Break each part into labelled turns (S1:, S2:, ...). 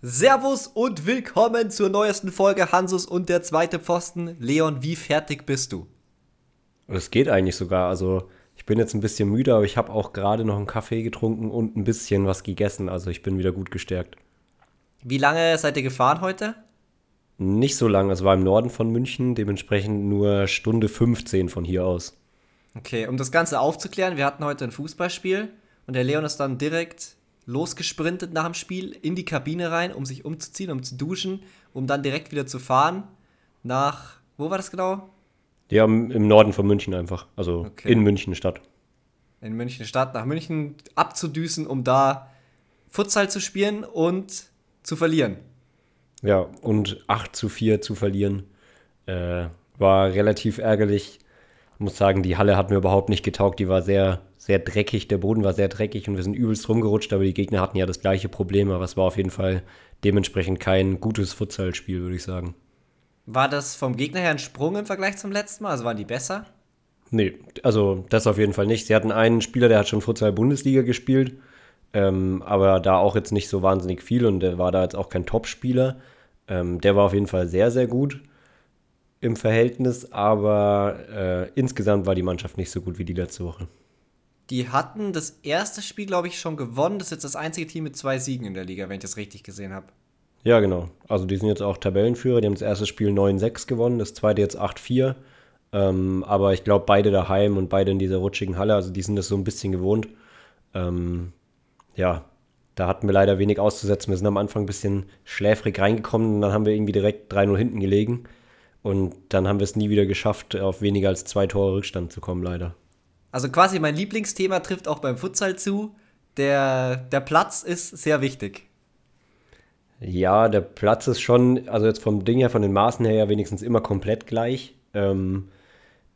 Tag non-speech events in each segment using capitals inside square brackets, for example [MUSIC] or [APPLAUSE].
S1: Servus und willkommen zur neuesten Folge Hansus und der zweite Pfosten. Leon, wie fertig bist du?
S2: Es geht eigentlich sogar. Also ich bin jetzt ein bisschen müde, aber ich habe auch gerade noch einen Kaffee getrunken und ein bisschen was gegessen. Also ich bin wieder gut gestärkt.
S1: Wie lange seid ihr gefahren heute?
S2: Nicht so lang. Es war im Norden von München, dementsprechend nur Stunde 15 von hier aus.
S1: Okay, um das Ganze aufzuklären, wir hatten heute ein Fußballspiel und der Leon ist dann direkt losgesprintet nach dem Spiel in die Kabine rein, um sich umzuziehen, um zu duschen, um dann direkt wieder zu fahren nach, wo war das genau?
S2: Ja, im Norden von München einfach. Also okay. in München Stadt.
S1: In München Stadt, nach München abzudüsen, um da Futsal zu spielen und zu verlieren.
S2: Ja, und 8 zu 4 zu verlieren, äh, war relativ ärgerlich. Ich muss sagen, die Halle hat mir überhaupt nicht getaugt. Die war sehr sehr dreckig, der Boden war sehr dreckig und wir sind übelst rumgerutscht, aber die Gegner hatten ja das gleiche Problem, aber es war auf jeden Fall dementsprechend kein gutes Futsalspiel, würde ich sagen.
S1: War das vom Gegner her ein Sprung im Vergleich zum letzten Mal? Also waren die besser?
S2: Nee, also das auf jeden Fall nicht. Sie hatten einen Spieler, der hat schon Futsal-Bundesliga gespielt, ähm, aber da auch jetzt nicht so wahnsinnig viel und der war da jetzt auch kein Top-Spieler. Ähm, der war auf jeden Fall sehr, sehr gut im Verhältnis, aber äh, insgesamt war die Mannschaft nicht so gut wie die letzte Woche.
S1: Die hatten das erste Spiel, glaube ich, schon gewonnen. Das ist jetzt das einzige Team mit zwei Siegen in der Liga, wenn ich das richtig gesehen habe.
S2: Ja, genau. Also die sind jetzt auch Tabellenführer. Die haben das erste Spiel 9-6 gewonnen, das zweite jetzt 8-4. Ähm, aber ich glaube, beide daheim und beide in dieser rutschigen Halle. Also die sind das so ein bisschen gewohnt. Ähm, ja, da hatten wir leider wenig auszusetzen. Wir sind am Anfang ein bisschen schläfrig reingekommen und dann haben wir irgendwie direkt 3-0 hinten gelegen. Und dann haben wir es nie wieder geschafft, auf weniger als zwei Tore Rückstand zu kommen, leider.
S1: Also quasi mein Lieblingsthema trifft auch beim Futsal zu. Der, der Platz ist sehr wichtig.
S2: Ja, der Platz ist schon, also jetzt vom Ding her, von den Maßen her ja wenigstens immer komplett gleich. Ähm,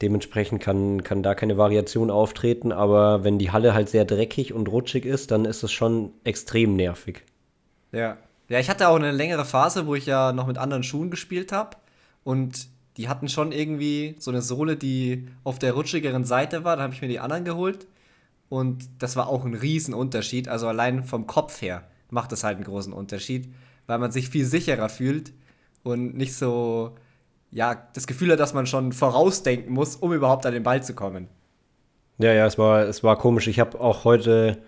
S2: dementsprechend kann, kann da keine Variation auftreten, aber wenn die Halle halt sehr dreckig und rutschig ist, dann ist es schon extrem nervig.
S1: Ja. Ja, ich hatte auch eine längere Phase, wo ich ja noch mit anderen Schuhen gespielt habe. Und die hatten schon irgendwie so eine Sohle, die auf der rutschigeren Seite war. Da habe ich mir die anderen geholt. Und das war auch ein Riesenunterschied. Also allein vom Kopf her macht das halt einen großen Unterschied, weil man sich viel sicherer fühlt und nicht so, ja, das Gefühl hat, dass man schon vorausdenken muss, um überhaupt an den Ball zu kommen.
S2: Ja, ja, es war, es war komisch. Ich habe auch heute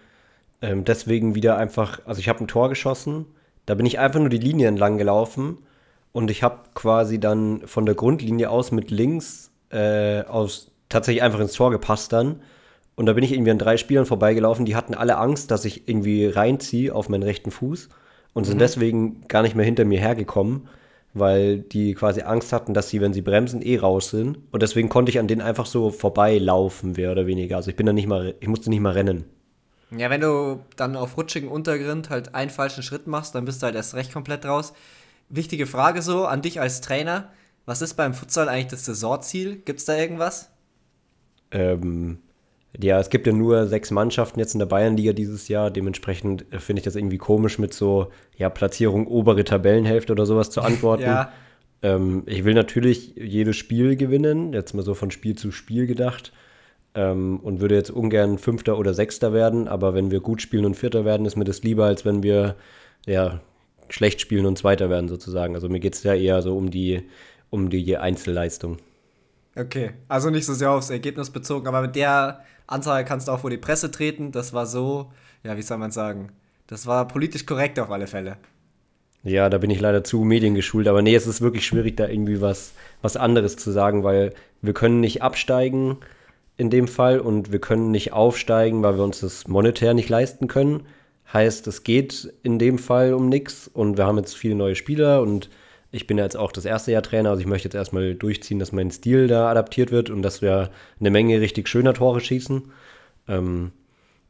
S2: ähm, deswegen wieder einfach, also ich habe ein Tor geschossen, da bin ich einfach nur die Linie entlang gelaufen und ich habe quasi dann von der Grundlinie aus mit links äh, aus tatsächlich einfach ins Tor gepasst dann. Und da bin ich irgendwie an drei Spielern vorbeigelaufen, die hatten alle Angst, dass ich irgendwie reinziehe auf meinen rechten Fuß und sind mhm. deswegen gar nicht mehr hinter mir hergekommen, weil die quasi Angst hatten, dass sie, wenn sie bremsen, eh raus sind. Und deswegen konnte ich an denen einfach so vorbeilaufen, mehr oder weniger. Also ich bin dann nicht mal, ich musste nicht mal rennen.
S1: Ja, wenn du dann auf rutschigen Untergrund halt einen falschen Schritt machst, dann bist du halt erst recht komplett raus wichtige Frage so an dich als Trainer. Was ist beim Futsal eigentlich das Saisonziel? Gibt es da irgendwas?
S2: Ähm, ja, es gibt ja nur sechs Mannschaften jetzt in der Bayernliga dieses Jahr. Dementsprechend äh, finde ich das irgendwie komisch, mit so ja, Platzierung obere Tabellenhälfte oder sowas zu [LAUGHS] antworten. ja. ähm, ich will natürlich jedes Spiel gewinnen, jetzt mal so von Spiel zu Spiel gedacht. Ähm, und würde jetzt ungern Fünfter oder Sechster werden. Aber wenn wir gut spielen und Vierter werden, ist mir das lieber, als wenn wir ja, schlecht spielen und Zweiter werden sozusagen. Also mir geht es ja eher so um die, um die Einzelleistung.
S1: Okay, also nicht so sehr aufs Ergebnis bezogen, aber mit der Anzahl kannst du auch vor die Presse treten. Das war so, ja, wie soll man sagen, das war politisch korrekt auf alle Fälle.
S2: Ja, da bin ich leider zu mediengeschult, aber nee, es ist wirklich schwierig, da irgendwie was, was anderes zu sagen, weil wir können nicht absteigen in dem Fall und wir können nicht aufsteigen, weil wir uns das monetär nicht leisten können. Heißt, es geht in dem Fall um nichts und wir haben jetzt viele neue Spieler und ich bin jetzt auch das erste Jahr Trainer, also ich möchte jetzt erstmal durchziehen, dass mein Stil da adaptiert wird und dass wir eine Menge richtig schöner Tore schießen. Ähm,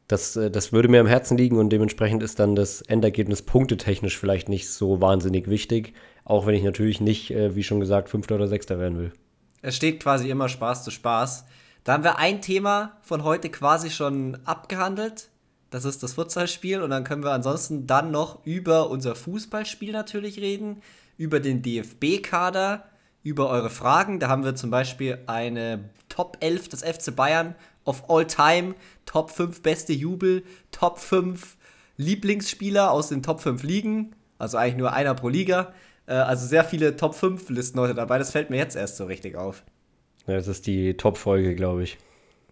S2: das, äh, das würde mir am Herzen liegen und dementsprechend ist dann das Endergebnis punktetechnisch vielleicht nicht so wahnsinnig wichtig, auch wenn ich natürlich nicht, äh, wie schon gesagt, Fünfter oder Sechster werden will.
S1: Es steht quasi immer Spaß zu Spaß. Da haben wir ein Thema von heute quasi schon abgehandelt. Das ist das Futsalspiel und dann können wir ansonsten dann noch über unser Fußballspiel natürlich reden, über den DFB-Kader, über eure Fragen. Da haben wir zum Beispiel eine Top 11 des FC Bayern of all time, Top 5 beste Jubel, Top 5 Lieblingsspieler aus den Top 5 Ligen Also eigentlich nur einer pro Liga. Äh, also sehr viele Top 5 Listen heute dabei. Das fällt mir jetzt erst so richtig auf.
S2: Ja, das ist die Top-Folge, glaube ich.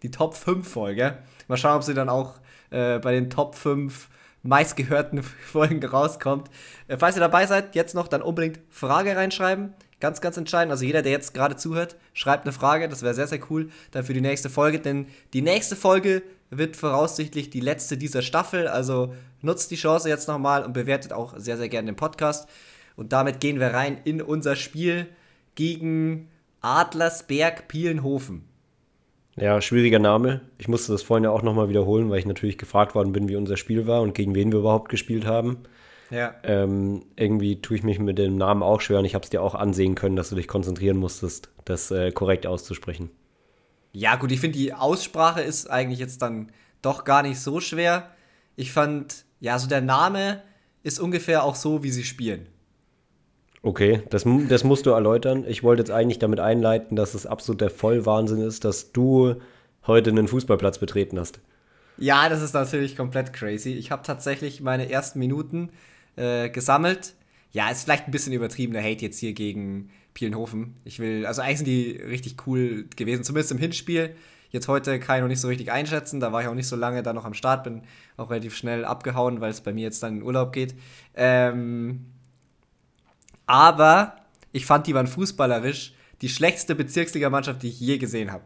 S1: Die Top 5 Folge. Mal schauen, ob sie dann auch äh, bei den Top 5 meistgehörten [LAUGHS] Folgen rauskommt. Äh, falls ihr dabei seid, jetzt noch dann unbedingt Frage reinschreiben. Ganz, ganz entscheidend. Also jeder, der jetzt gerade zuhört, schreibt eine Frage. Das wäre sehr, sehr cool dann für die nächste Folge. Denn die nächste Folge wird voraussichtlich die letzte dieser Staffel. Also nutzt die Chance jetzt nochmal und bewertet auch sehr, sehr gerne den Podcast. Und damit gehen wir rein in unser Spiel gegen Adlersberg Pielenhofen.
S2: Ja, schwieriger Name. Ich musste das vorhin ja auch nochmal wiederholen, weil ich natürlich gefragt worden bin, wie unser Spiel war und gegen wen wir überhaupt gespielt haben. Ja. Ähm, irgendwie tue ich mich mit dem Namen auch schwer und ich habe es dir auch ansehen können, dass du dich konzentrieren musstest, das äh, korrekt auszusprechen.
S1: Ja, gut, ich finde, die Aussprache ist eigentlich jetzt dann doch gar nicht so schwer. Ich fand, ja, so der Name ist ungefähr auch so, wie sie spielen.
S2: Okay, das, das musst du erläutern. Ich wollte jetzt eigentlich damit einleiten, dass es absolut der Vollwahnsinn ist, dass du heute einen Fußballplatz betreten hast.
S1: Ja, das ist natürlich komplett crazy. Ich habe tatsächlich meine ersten Minuten äh, gesammelt. Ja, ist vielleicht ein bisschen übertriebener Hate jetzt hier gegen Pielenhofen. Ich will, also eigentlich sind die richtig cool gewesen, zumindest im Hinspiel. Jetzt heute kann ich noch nicht so richtig einschätzen, da war ich auch nicht so lange da noch am Start, bin auch relativ schnell abgehauen, weil es bei mir jetzt dann in Urlaub geht. Ähm, aber ich fand, die waren fußballerisch die schlechteste Bezirksligamannschaft, die ich je gesehen habe.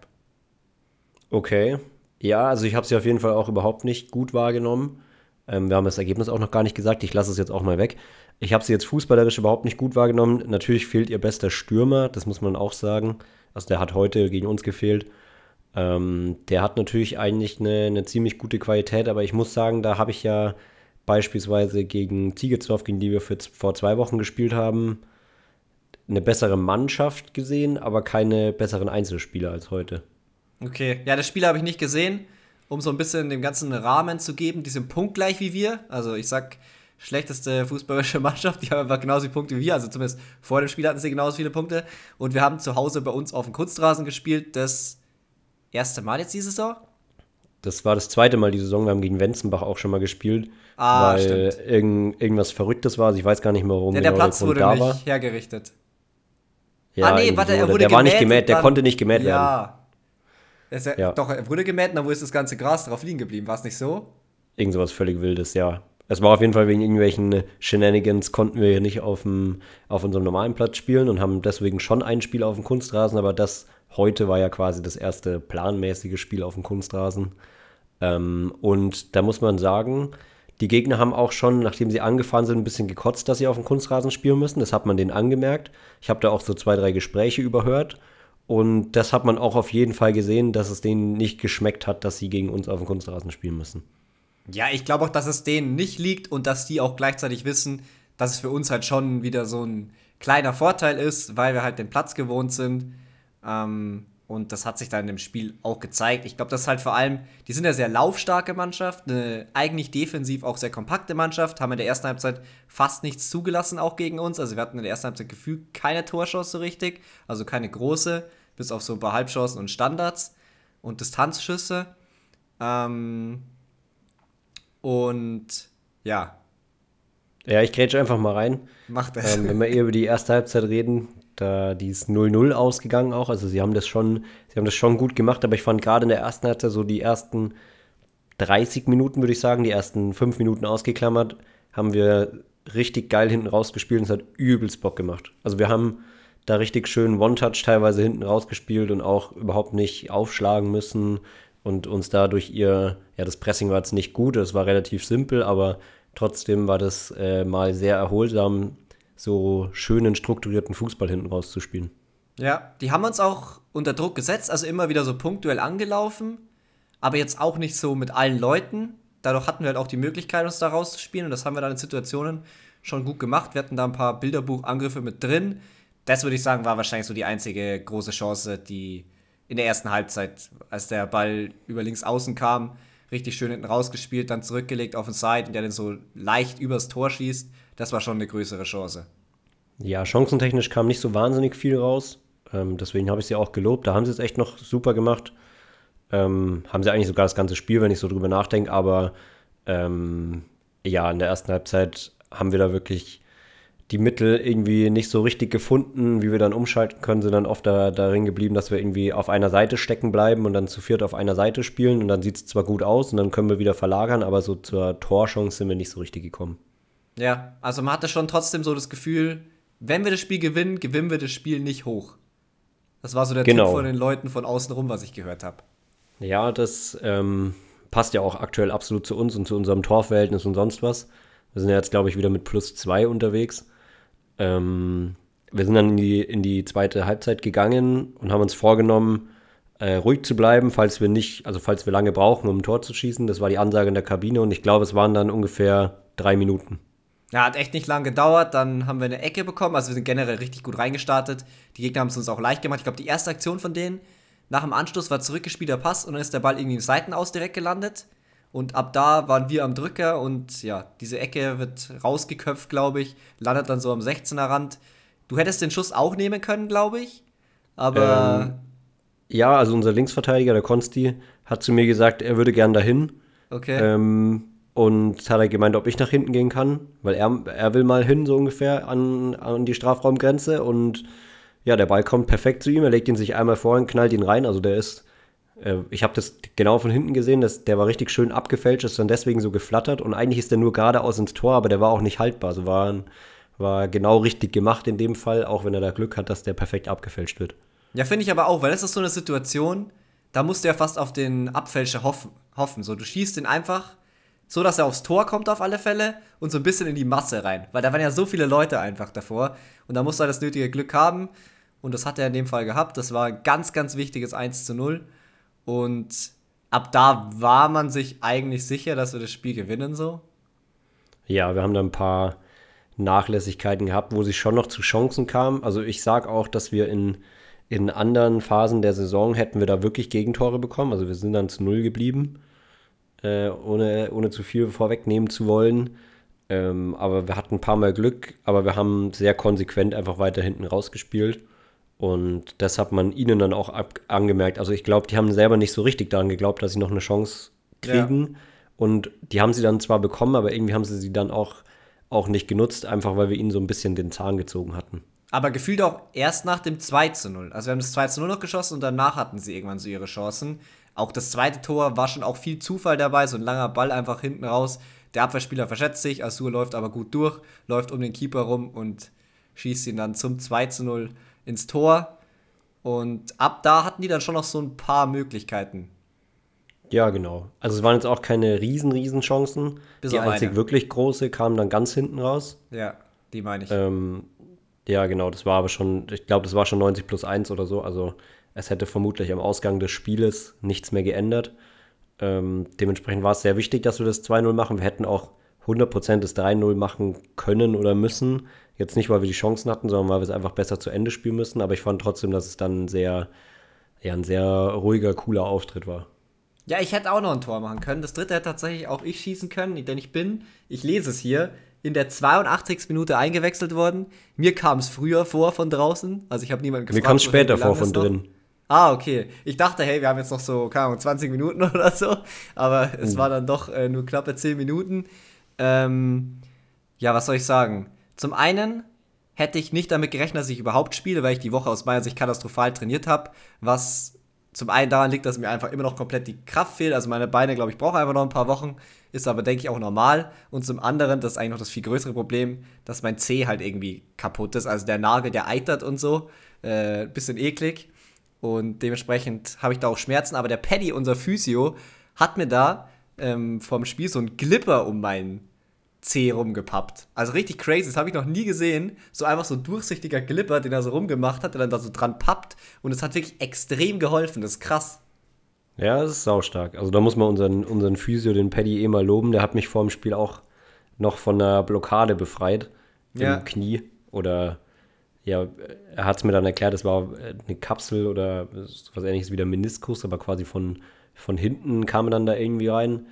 S2: Okay. Ja, also ich habe sie auf jeden Fall auch überhaupt nicht gut wahrgenommen. Ähm, wir haben das Ergebnis auch noch gar nicht gesagt. Ich lasse es jetzt auch mal weg. Ich habe sie jetzt fußballerisch überhaupt nicht gut wahrgenommen. Natürlich fehlt ihr bester Stürmer, das muss man auch sagen. Also der hat heute gegen uns gefehlt. Ähm, der hat natürlich eigentlich eine, eine ziemlich gute Qualität, aber ich muss sagen, da habe ich ja beispielsweise gegen Tigezdorf, gegen die wir für, vor zwei Wochen gespielt haben, eine bessere Mannschaft gesehen, aber keine besseren Einzelspieler als heute.
S1: Okay, ja, das Spiel habe ich nicht gesehen, um so ein bisschen dem ganzen Rahmen zu geben. Die sind punktgleich wie wir. Also ich sag, schlechteste fußballerische [LAUGHS] Mannschaft, die haben einfach genauso viele Punkte wie wir. Also zumindest vor dem Spiel hatten sie genauso viele Punkte. Und wir haben zu Hause bei uns auf dem Kunstrasen gespielt. Das erste Mal jetzt diese Saison.
S2: Das war das zweite Mal die Saison. Wir haben gegen Wenzenbach auch schon mal gespielt. Ah, weil irgend, irgendwas Verrücktes war. Also ich weiß gar nicht mehr, warum
S1: ja, der genau Platz der wurde da nicht war. hergerichtet.
S2: Ja, ah, nee, warte, er wurde Der war nicht gemäht, der konnte nicht gemäht
S1: ja. werden. Ja. ja. Doch, er wurde gemäht und dann ist das ganze Gras drauf liegen geblieben. War es nicht so?
S2: Irgend sowas völlig Wildes, ja. Es war auf jeden Fall wegen irgendwelchen Shenanigans, konnten wir nicht auf, dem, auf unserem normalen Platz spielen und haben deswegen schon ein Spiel auf dem Kunstrasen, aber das heute war ja quasi das erste planmäßige Spiel auf dem Kunstrasen. Ähm, und da muss man sagen, die Gegner haben auch schon, nachdem sie angefahren sind, ein bisschen gekotzt, dass sie auf dem Kunstrasen spielen müssen. Das hat man denen angemerkt. Ich habe da auch so zwei, drei Gespräche überhört. Und das hat man auch auf jeden Fall gesehen, dass es denen nicht geschmeckt hat, dass sie gegen uns auf dem Kunstrasen spielen müssen.
S1: Ja, ich glaube auch, dass es denen nicht liegt und dass die auch gleichzeitig wissen, dass es für uns halt schon wieder so ein kleiner Vorteil ist, weil wir halt den Platz gewohnt sind. Ähm, und das hat sich dann im Spiel auch gezeigt. Ich glaube, das ist halt vor allem, die sind ja sehr laufstarke Mannschaft, eine eigentlich defensiv auch sehr kompakte Mannschaft, haben in der ersten Halbzeit fast nichts zugelassen, auch gegen uns. Also wir hatten in der ersten Halbzeit gefühlt keine Torchance so richtig, also keine große, bis auf so ein paar Halbchancen und Standards und Distanzschüsse. Ähm und ja.
S2: Ja, ich grätsche einfach mal rein.
S1: Macht das.
S2: Ähm, wenn wir eher über die erste Halbzeit reden, da, die ist 0-0 ausgegangen auch. Also sie haben das schon, sie haben das schon gut gemacht, aber ich fand gerade in der ersten Halbzeit so die ersten 30 Minuten, würde ich sagen, die ersten 5 Minuten ausgeklammert, haben wir richtig geil hinten rausgespielt und es hat übelst Bock gemacht. Also wir haben da richtig schön One-Touch teilweise hinten rausgespielt und auch überhaupt nicht aufschlagen müssen und uns dadurch ihr, ja, das Pressing war jetzt nicht gut, es war relativ simpel, aber trotzdem war das äh, mal sehr erholsam, so schönen, strukturierten Fußball hinten rauszuspielen.
S1: Ja, die haben uns auch unter Druck gesetzt, also immer wieder so punktuell angelaufen, aber jetzt auch nicht so mit allen Leuten. Dadurch hatten wir halt auch die Möglichkeit, uns da rauszuspielen und das haben wir dann in Situationen schon gut gemacht. Wir hatten da ein paar Bilderbuchangriffe mit drin. Das würde ich sagen, war wahrscheinlich so die einzige große Chance, die in der ersten Halbzeit, als der Ball über links außen kam, richtig schön hinten rausgespielt, dann zurückgelegt auf den Side und der dann so leicht übers Tor schießt das war schon eine größere Chance.
S2: Ja, chancentechnisch kam nicht so wahnsinnig viel raus. Ähm, deswegen habe ich sie auch gelobt. Da haben sie es echt noch super gemacht. Ähm, haben sie eigentlich sogar das ganze Spiel, wenn ich so drüber nachdenke. Aber ähm, ja, in der ersten Halbzeit haben wir da wirklich die Mittel irgendwie nicht so richtig gefunden, wie wir dann umschalten können, sind dann oft da, darin geblieben, dass wir irgendwie auf einer Seite stecken bleiben und dann zu viert auf einer Seite spielen und dann sieht es zwar gut aus und dann können wir wieder verlagern, aber so zur Torchance sind wir nicht so richtig gekommen.
S1: Ja, also man hatte schon trotzdem so das Gefühl, wenn wir das Spiel gewinnen, gewinnen wir das Spiel nicht hoch. Das war so der
S2: Genau.
S1: Tipp von den Leuten von außen rum, was ich gehört habe.
S2: Ja, das ähm, passt ja auch aktuell absolut zu uns und zu unserem Torverhältnis und sonst was. Wir sind ja jetzt, glaube ich, wieder mit plus zwei unterwegs. Ähm, wir sind dann in die, in die zweite Halbzeit gegangen und haben uns vorgenommen, äh, ruhig zu bleiben, falls wir nicht, also falls wir lange brauchen, um ein Tor zu schießen. Das war die Ansage in der Kabine und ich glaube, es waren dann ungefähr drei Minuten.
S1: Ja, hat echt nicht lang gedauert. Dann haben wir eine Ecke bekommen. Also wir sind generell richtig gut reingestartet. Die Gegner haben es uns auch leicht gemacht. Ich glaube, die erste Aktion von denen nach dem Anstoß war zurückgespielter Pass und dann ist der Ball irgendwie im Seitenaus direkt gelandet. Und ab da waren wir am Drücker und ja, diese Ecke wird rausgeköpft, glaube ich. Landet dann so am 16er Rand. Du hättest den Schuss auch nehmen können, glaube ich. Aber
S2: Ja, also unser Linksverteidiger, der Konsti, hat zu mir gesagt, er würde gern dahin.
S1: okay.
S2: Ähm, und hat er gemeint, ob ich nach hinten gehen kann, weil er, er will mal hin, so ungefähr, an, an die Strafraumgrenze. Und ja, der Ball kommt perfekt zu ihm, er legt ihn sich einmal vor und knallt ihn rein. Also der ist, äh, ich habe das genau von hinten gesehen, das, der war richtig schön abgefälscht, ist dann deswegen so geflattert. Und eigentlich ist der nur geradeaus ins Tor, aber der war auch nicht haltbar. Also war, war genau richtig gemacht in dem Fall, auch wenn er da Glück hat, dass der perfekt abgefälscht wird.
S1: Ja, finde ich aber auch, weil das ist so eine Situation, da musst du ja fast auf den Abfälscher hoffen. hoffen. So, du schießt ihn einfach so, dass er aufs Tor kommt auf alle Fälle und so ein bisschen in die Masse rein. Weil da waren ja so viele Leute einfach davor und da musst du halt das nötige Glück haben und das hat er in dem Fall gehabt. Das war ein ganz, ganz wichtiges 1 zu 0 und ab da war man sich eigentlich sicher, dass wir das Spiel gewinnen so.
S2: Ja, wir haben da ein paar Nachlässigkeiten gehabt, wo sich schon noch zu Chancen kam. Also ich sage auch, dass wir in, in anderen Phasen der Saison hätten wir da wirklich Gegentore bekommen. Also wir sind dann zu null geblieben, äh, ohne, ohne zu viel vorwegnehmen zu wollen. Ähm, aber wir hatten ein paar Mal Glück, aber wir haben sehr konsequent einfach weiter hinten rausgespielt. Und das hat man ihnen dann auch angemerkt. Also ich glaube, die haben selber nicht so richtig daran geglaubt, dass sie noch eine Chance kriegen. Und die haben sie dann zwar bekommen, aber irgendwie haben sie sie dann auch, auch nicht genutzt, einfach weil wir ihnen so ein bisschen den Zahn gezogen hatten.
S1: Aber gefühlt auch erst nach dem 2 zu 0. Also wir haben das 2 zu 0 noch geschossen und danach hatten sie irgendwann so ihre Chancen. Auch das zweite Tor war schon auch viel Zufall dabei, so ein langer Ball einfach hinten raus. Der Abwehrspieler verschätzt sich, Asur läuft aber gut durch, läuft um den Keeper rum und schießt ihn dann zum 2 zu 0 ins Tor. Und ab da hatten die dann schon noch so ein paar Möglichkeiten.
S2: Ja, genau. Also es waren jetzt auch keine riesen, riesen Chancen.
S1: Bis
S2: die einzig
S1: eine.
S2: wirklich große kam dann ganz hinten raus.
S1: Ja, die meine ich.
S2: Ähm, ja, genau, das war aber schon, ich glaube, das war schon 90 plus 1 oder so. Also es hätte vermutlich am Ausgang des Spieles nichts mehr geändert. Ähm, dementsprechend war es sehr wichtig, dass wir das 2-0 machen. Wir hätten auch 100% des 3-0 machen können oder müssen. Jetzt nicht, weil wir die Chancen hatten, sondern weil wir es einfach besser zu Ende spielen müssen. Aber ich fand trotzdem, dass es dann ein sehr, ja, ein sehr ruhiger, cooler Auftritt war.
S1: Ja, ich hätte auch noch ein Tor machen können. Das dritte hätte tatsächlich auch ich schießen können, denn ich bin, ich lese es hier, in der 82. Minute eingewechselt worden. Mir kam es früher vor von draußen. Also ich habe niemanden
S2: Mir kam es später vor von drin.
S1: Ah, okay. Ich dachte, hey, wir haben jetzt noch so, keine Ahnung, 20 Minuten [LAUGHS] oder so. Aber es
S2: Mhm.
S1: war dann doch äh, nur knappe 10 Minuten. Ähm, ja, was soll ich sagen? Zum einen hätte ich nicht damit gerechnet, dass ich überhaupt spiele, weil ich die Woche aus meiner Sicht katastrophal trainiert habe. Was zum einen daran liegt, dass mir einfach immer noch komplett die Kraft fehlt. Also meine Beine, glaube ich, brauchen einfach noch ein paar Wochen. Ist aber, denke ich, auch normal. Und zum anderen, das ist eigentlich noch das viel größere Problem, dass mein Zeh halt irgendwie kaputt ist. Also der Nagel, der eitert und so. Äh, bisschen eklig. Und dementsprechend habe ich da auch Schmerzen. Aber der Paddy, unser Physio, hat mir da ähm, vom Spiel so einen Glipper um meinen Zeh rumgepappt. Also richtig crazy, das habe ich noch nie gesehen. So einfach so ein durchsichtiger Glipper, den er so rumgemacht hat, der dann da so dran pappt. Und es hat wirklich extrem geholfen. Das ist krass.
S2: Ja, das ist saustark. Also da muss man unseren, unseren Physio, den Paddy, eh mal loben. Der hat mich vor dem Spiel auch noch von einer Blockade befreit
S1: Ja.
S2: im Knie. Oder ja, er hat es mir dann erklärt, es war eine Kapsel oder was ähnliches wie der Meniskus, aber quasi von, von hinten kam er dann da irgendwie rein.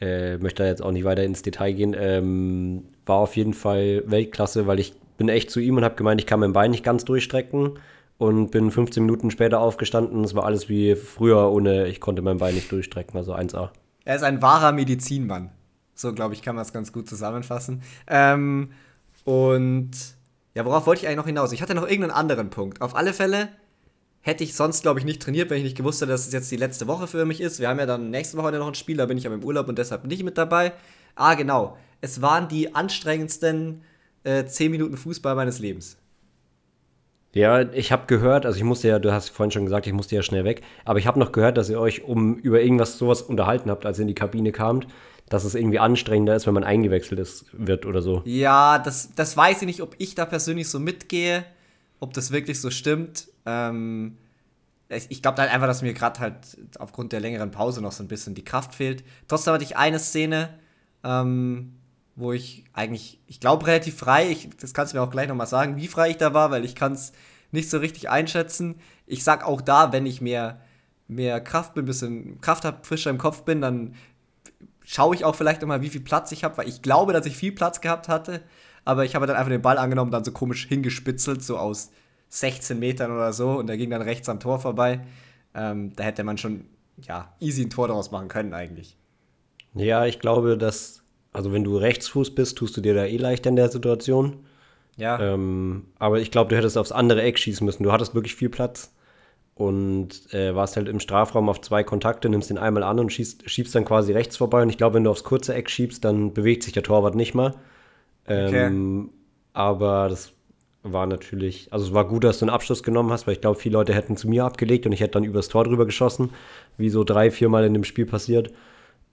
S2: Äh, möchte da jetzt auch nicht weiter ins Detail gehen. Ähm, war auf jeden Fall Weltklasse, weil ich bin echt zu ihm und habe gemeint, ich kann mein Bein nicht ganz durchstrecken und bin 15 Minuten später aufgestanden. Es war alles wie früher, ohne ich konnte mein Bein nicht durchstrecken, also 1A.
S1: Er ist ein wahrer Medizinmann. So, glaube ich, kann man es ganz gut zusammenfassen. Ähm, Und ja, worauf wollte ich eigentlich noch hinaus? Ich hatte noch irgendeinen anderen Punkt. Auf alle Fälle hätte ich sonst, glaube ich, nicht trainiert, wenn ich nicht gewusst hätte, dass es jetzt die letzte Woche für mich ist. Wir haben ja dann nächste Woche noch ein Spiel, da bin ich aber im Urlaub und deshalb nicht mit dabei. Ah, genau. Es waren die anstrengendsten äh, 10 Minuten Fußball meines Lebens.
S2: Ja, ich habe gehört, also ich musste ja, du hast vorhin schon gesagt, ich musste ja schnell weg, aber ich habe noch gehört, dass ihr euch um über irgendwas sowas unterhalten habt, als ihr in die Kabine kamt, dass es irgendwie anstrengender ist, wenn man eingewechselt ist, wird oder so.
S1: Ja, das, das weiß ich nicht, ob ich da persönlich so mitgehe, ob das wirklich so stimmt. Ähm, ich glaube halt einfach, dass mir gerade halt aufgrund der längeren Pause noch so ein bisschen die Kraft fehlt. Trotzdem hatte ich eine Szene, ähm, wo ich eigentlich, ich glaube, relativ frei, ich, das kannst du mir auch gleich nochmal sagen, wie frei ich da war, weil ich kann es nicht so richtig einschätzen. Ich sag auch da, wenn ich mehr, mehr Kraft bin, ein bisschen Kraft habe, frischer im Kopf bin, dann schaue ich auch vielleicht nochmal, wie viel Platz ich habe, weil ich glaube, dass ich viel Platz gehabt hatte, aber ich habe dann einfach den Ball angenommen, dann so komisch hingespitzelt, so aus 16 Metern oder so, und der ging dann rechts am Tor vorbei. Ähm, da hätte man schon, ja, easy ein Tor daraus machen können eigentlich.
S2: Ja, ich glaube, dass, also wenn du Rechtsfuß bist, tust du dir da eh leichter in der Situation.
S1: Ja.
S2: Ähm, aber ich glaube, du hättest aufs andere Eck schießen müssen. Du hattest wirklich viel Platz und äh, warst halt im Strafraum auf zwei Kontakte, nimmst den einmal an und schießt, schiebst dann quasi rechts vorbei. Und ich glaube, wenn du aufs kurze Eck schiebst, dann bewegt sich der Torwart nicht mal. Ähm, okay. Aber das war natürlich, also es war gut, dass du einen Abschluss genommen hast, weil ich glaube, viele Leute hätten zu mir abgelegt und ich hätte dann übers Tor drüber geschossen, wie so drei, vier Mal in dem Spiel passiert.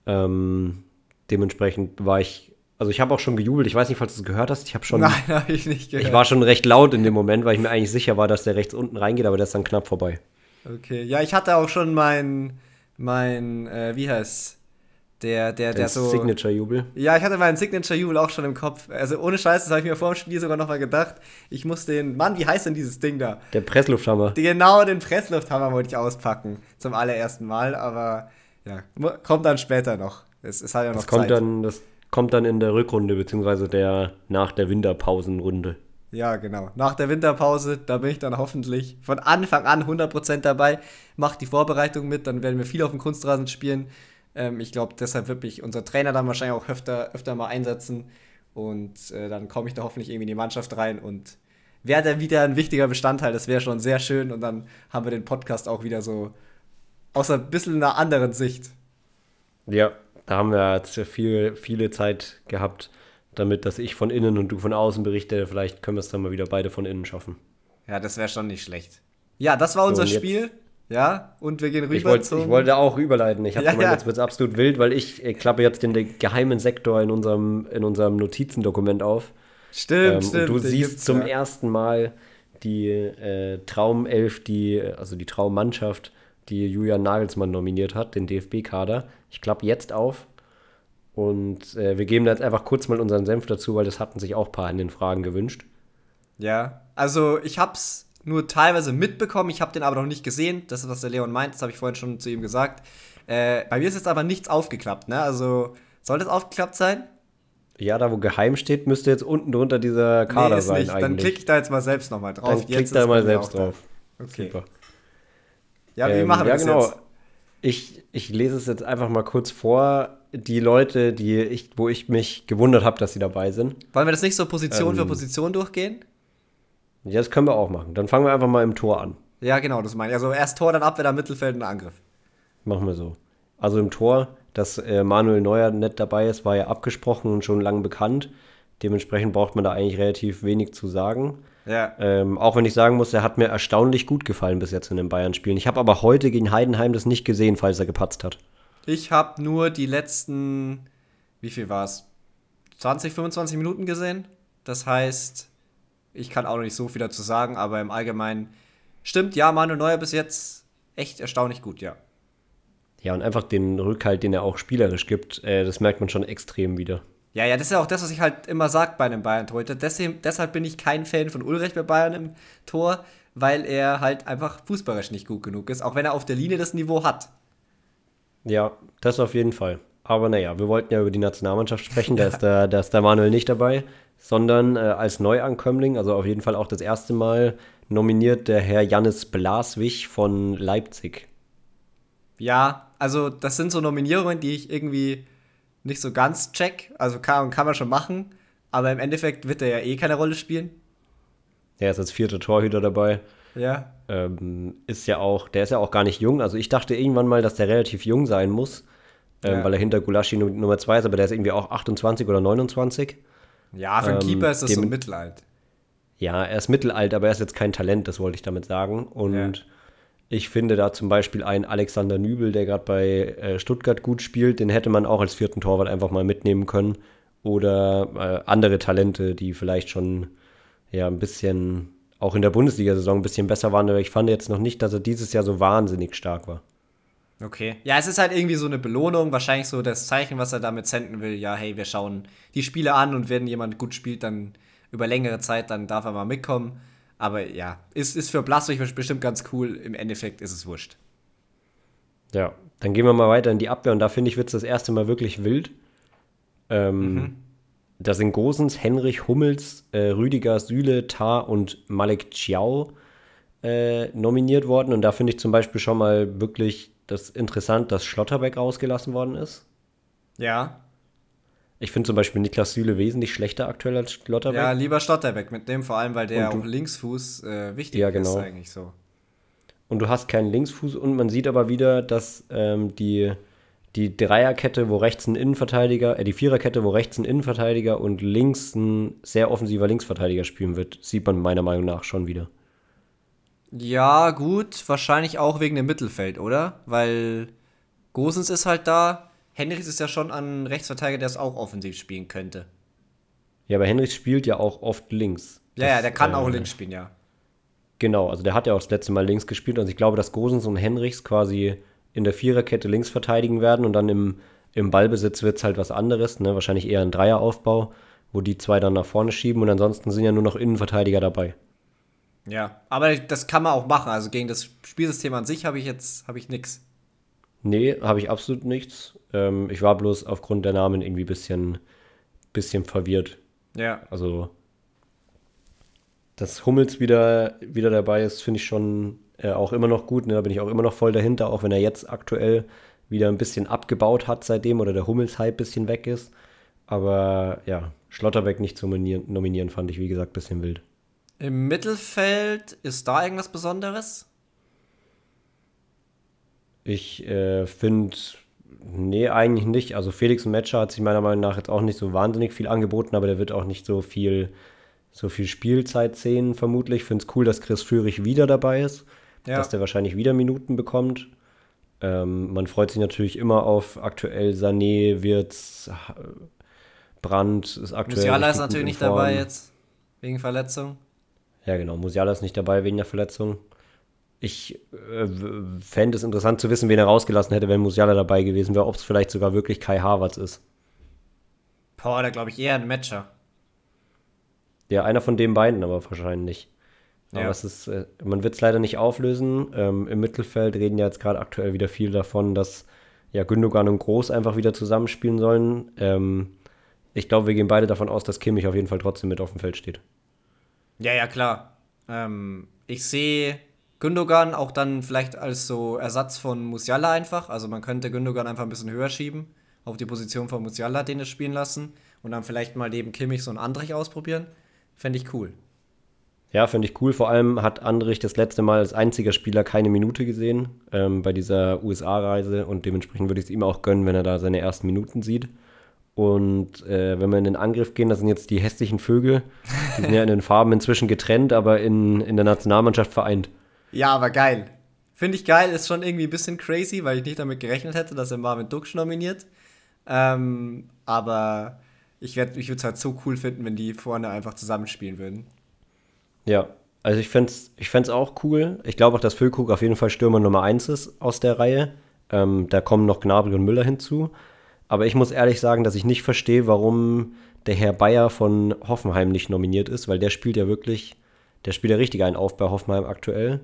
S2: Ähm, dementsprechend war ich, also ich habe auch schon gejubelt. Ich weiß nicht, falls du es gehört hast. Ich habe schon.
S1: Nein, [LAUGHS] habe ich nicht gehört.
S2: Ich war schon recht laut in dem Moment, weil ich mir eigentlich sicher war, dass der rechts unten reingeht, aber der ist dann knapp vorbei.
S1: Okay, ja, ich hatte auch schon mein, mein, äh, wie heißt der, der, der so.
S2: Signature-Jubel.
S1: Ja, ich hatte meinen Signature-Jubel auch schon im Kopf. Also ohne Scheiß, das habe ich mir vor dem Spiel sogar nochmal gedacht. Ich muss den. Mann, wie heißt denn dieses Ding da?
S2: Der Presslufthammer.
S1: Genau, den Presslufthammer wollte ich auspacken. Zum allerersten Mal, aber ja, kommt dann später noch. Es, es hat ja noch
S2: das kommt Zeit. Dann, das kommt dann in der Rückrunde, beziehungsweise der nach der Winterpausenrunde.
S1: Ja, genau. Nach der Winterpause, da bin ich dann hoffentlich von Anfang an 100% dabei. Mach die Vorbereitung mit, dann werden wir viel auf dem Kunstrasen spielen. Ähm, ich glaube, deshalb wird mich unser Trainer dann wahrscheinlich auch öfter, öfter mal einsetzen. Und äh, dann komme ich da hoffentlich irgendwie in die Mannschaft rein und wäre wieder ein wichtiger Bestandteil. Das wäre schon sehr schön. Und dann haben wir den Podcast auch wieder so aus ein bisschen einer anderen Sicht.
S2: Ja, da haben wir jetzt viel, viele Zeit gehabt, damit, dass ich von innen und du von außen berichte. Vielleicht können wir es dann mal wieder beide von innen schaffen.
S1: Ja, das wäre schon nicht schlecht. Ja, das war unser so, Spiel. Ja, und wir gehen rüber
S2: ich wollt, zum... Ich wollte auch überleiten. Ich habe ja, gemeint, ja. jetzt wird es absolut wild, weil ich, ich klappe jetzt den, den, geheimen Sektor in unserem, in unserem Notizendokument auf.
S1: Stimmt, ähm, stimmt.
S2: Und du siehst zum ja. ersten Mal die äh, Traumelf, die, also die Traummannschaft, die Julian Nagelsmann nominiert hat, den DFB-Kader. Ich klappe jetzt auf und äh, wir geben da jetzt einfach kurz mal unseren Senf dazu, weil das hatten sich auch ein paar in den Fragen gewünscht.
S1: Ja, also ich hab's nur teilweise mitbekommen. Ich habe den aber noch nicht gesehen. Das ist, was der Leon meint. Das habe ich vorhin schon zu ihm gesagt. Äh, bei mir ist jetzt aber nichts aufgeklappt. Ne? Also, soll das aufgeklappt sein?
S2: Ja, da wo geheim steht, müsste jetzt unten drunter dieser Kader nee, sein nicht.
S1: eigentlich. Dann klicke ich da jetzt mal selbst nochmal drauf.
S2: Dann klick da mal selbst drauf.
S1: Okay. Super. Ja, wie ähm, machen wir ja, das genau. jetzt?
S2: Ich, ich lese es jetzt einfach mal kurz vor. Die Leute, die ich, wo ich mich gewundert habe, dass sie dabei sind.
S1: Wollen wir das nicht so Position ähm, für Position durchgehen?
S2: Ja, das können wir auch machen. Dann fangen wir einfach mal im Tor an.
S1: Ja, genau, das meine ich. Also erst Tor, dann Abwehr, dann Mittelfeld und Angriff.
S2: Machen wir so. Also im Tor, dass äh, Manuel Neuer nicht dabei ist, war ja abgesprochen und schon lange bekannt. Dementsprechend braucht man da eigentlich relativ wenig zu sagen.
S1: Ja.
S2: Ähm, auch wenn ich sagen muss, er hat mir erstaunlich gut gefallen bis jetzt in den Bayern-Spielen. Ich habe aber heute gegen Heidenheim das nicht gesehen, falls er gepatzt hat.
S1: Ich habe nur die letzten, wie viel war es? 20, 25 Minuten gesehen. Das heißt, ich kann auch noch nicht so viel dazu sagen, aber im Allgemeinen stimmt, ja, Manuel Neuer bis jetzt echt erstaunlich gut, ja.
S2: Ja, und einfach den Rückhalt, den er auch spielerisch gibt, äh, das merkt man schon extrem wieder.
S1: Ja, ja, das ist ja auch das, was ich halt immer sage bei einem Bayern-Torhüter. Deswegen, deshalb bin ich kein Fan von Ulrich bei Bayern im Tor, weil er halt einfach fußballerisch nicht gut genug ist, auch wenn er auf der Linie das Niveau hat.
S2: Ja, das auf jeden Fall. Aber naja, wir wollten ja über die Nationalmannschaft sprechen, da ist [LAUGHS] der, da ist der Manuel nicht dabei sondern äh, als Neuankömmling, also auf jeden Fall auch das erste Mal, nominiert der Herr Jannis Blaswig von Leipzig.
S1: Ja, also das sind so Nominierungen, die ich irgendwie nicht so ganz check. Also kann, kann man schon machen. aber im Endeffekt wird er ja eh keine Rolle spielen.
S2: Er ist als vierter Torhüter dabei.
S1: Ja.
S2: Ähm, ist ja auch, der ist ja auch gar nicht jung. Also ich dachte irgendwann mal, dass der relativ jung sein muss, ähm,
S1: Ja.
S2: weil er hinter Gulaschi Nu- Nummer 2 ist, aber der ist irgendwie auch 28 oder 29.
S1: Ja, für einen
S2: Ähm,
S1: Keeper ist das so
S2: dem-
S1: Mittelalt.
S2: Ja, er ist mittelalt, aber er ist jetzt kein Talent, das wollte ich damit sagen. Und
S1: Ja.
S2: Ich finde da zum Beispiel einen Alexander Nübel, der gerade bei äh, Stuttgart gut spielt, den hätte man auch als vierten Torwart einfach mal mitnehmen können. Oder äh, andere Talente, die vielleicht schon ja ein bisschen auch in der Bundesliga-Saison ein bisschen besser waren, aber ich fand jetzt noch nicht, dass er dieses Jahr so wahnsinnig stark war.
S1: Okay. Ja, es ist halt irgendwie so eine Belohnung, wahrscheinlich so das Zeichen, was er damit senden will. Ja, hey, wir schauen die Spiele an und wenn jemand gut spielt, dann über längere Zeit, dann darf er mal mitkommen. Aber ja, ist, ist für Blaswig bestimmt ganz cool. Im Endeffekt ist es wurscht.
S2: Ja, dann gehen wir mal weiter in die Abwehr und da finde ich, wird es das erste Mal wirklich wild. Ähm,
S1: Mhm.
S2: Da sind Gosens, Henrich, Hummels, äh, Rüdiger, Süle, Tar und Malek Chiao äh, nominiert worden. Und da finde ich zum Beispiel schon mal wirklich das interessant, dass Schlotterbeck rausgelassen worden ist.
S1: Ja.
S2: Ich finde zum Beispiel Niklas Süle wesentlich schlechter aktuell als Schlotterbeck.
S1: Ja, lieber Stotterbeck mit dem, vor allem, weil der auch Linksfuß äh, wichtig
S2: Ja,
S1: ist
S2: genau.
S1: eigentlich so.
S2: Und du hast keinen Linksfuß und man sieht aber wieder, dass ähm, die, die Dreierkette, wo rechts ein Innenverteidiger, äh, die Viererkette, wo rechts ein Innenverteidiger und links ein sehr offensiver Linksverteidiger spielen wird, sieht man meiner Meinung nach schon wieder.
S1: Ja, gut, wahrscheinlich auch wegen dem Mittelfeld, oder? Weil Gosens ist halt da. Henrichs ist ja schon ein Rechtsverteidiger, der es auch offensiv spielen könnte.
S2: Ja, aber Henrichs spielt ja auch oft links.
S1: Ja, ja,
S2: Das,
S1: der kann auch
S2: äh,
S1: links spielen, ja.
S2: Genau, also der hat ja auch das letzte Mal links gespielt. Also ich glaube, dass Gosens und Henrichs quasi in der Viererkette links verteidigen werden und dann im, im Ballbesitz wird es halt was anderes, ne? wahrscheinlich eher ein Dreieraufbau, wo die zwei dann nach vorne schieben und ansonsten sind ja nur noch Innenverteidiger dabei.
S1: Ja, aber das kann man auch machen. Also gegen das Spielsystem an sich habe ich jetzt habe ich nix.
S2: Nee, habe ich absolut nichts. Ähm, ich war bloß aufgrund der Namen irgendwie ein bisschen, bisschen verwirrt.
S1: Ja.
S2: Also, dass Hummels wieder, wieder dabei ist, finde ich schon äh, auch immer noch gut. Ne? Da bin ich auch immer noch voll dahinter, auch wenn er jetzt aktuell wieder ein bisschen abgebaut hat seitdem oder der Hummels-Hype ein bisschen weg ist. Aber ja, Schlotterbeck nicht zu nominieren, nominieren fand ich, wie gesagt, ein bisschen wild.
S1: Im Mittelfeld ist da irgendwas Besonderes?
S2: Ich äh, finde, nee, eigentlich nicht. Also Felix Metscher hat sich meiner Meinung nach jetzt auch nicht so wahnsinnig viel angeboten, aber der wird auch nicht so viel, so viel Spielzeit sehen, vermutlich. Ich finde es cool, dass Chris Führig wieder dabei ist,
S1: Ja.
S2: dass der wahrscheinlich wieder Minuten bekommt. Ähm, man freut sich natürlich immer auf aktuell Sané, Wirtz, Brandt ist aktuell.
S1: Musiala ist natürlich nicht dabei jetzt. Wegen Verletzung.
S2: Ja, genau. Musiala ist nicht dabei wegen der Verletzung. Ich äh, fände es interessant zu wissen, wen er rausgelassen hätte, wenn Musiala dabei gewesen wäre, ob es vielleicht sogar wirklich Kai Havertz ist.
S1: Boah, da glaube ich eher ein Matcher.
S2: Ja, einer von den beiden, aber wahrscheinlich nicht. Aber
S1: Ja.
S2: es ist, äh, man wird es leider nicht auflösen. Ähm, Im Mittelfeld reden ja jetzt gerade aktuell wieder viel davon, dass ja Gündogan und Groß einfach wieder zusammenspielen sollen. Ähm, ich glaube, wir gehen beide davon aus, dass Kimmich auf jeden Fall trotzdem mit auf dem Feld steht.
S1: Ja, ja, klar. Ähm, ich sehe Gündogan auch dann vielleicht als so Ersatz von Musiala einfach. Also man könnte Gündogan einfach ein bisschen höher schieben, auf die Position von Musiala den es spielen lassen und dann vielleicht mal neben Kimmich so einen Andrich ausprobieren. Fände ich cool.
S2: Ja, finde ich cool. Vor allem hat Andrich das letzte Mal als einziger Spieler keine Minute gesehen ähm, bei dieser USA-Reise und dementsprechend würde ich es ihm auch gönnen, wenn er da seine ersten Minuten sieht. Und äh, wenn wir in den Angriff gehen, das sind jetzt die hässlichen Vögel. Die sind ja in den Farben inzwischen getrennt, aber in, in der Nationalmannschaft vereint.
S1: Ja, aber geil. Finde ich geil, ist schon irgendwie ein bisschen crazy, weil ich nicht damit gerechnet hätte, dass er Marvin Duksch nominiert. Ähm, aber ich, ich würde es halt so cool finden, wenn die vorne einfach zusammenspielen würden.
S2: Ja, also ich fände es ich fänd's auch cool. Ich glaube auch, dass Füllkrug auf jeden Fall Stürmer Nummer 1 ist aus der Reihe. Ähm, da kommen noch Gnabry und Müller hinzu. Aber ich muss ehrlich sagen, dass ich nicht verstehe, warum der Herr Bayer von Hoffenheim nicht nominiert ist, weil der spielt ja wirklich, der spielt ja richtig einen auf bei Hoffenheim aktuell.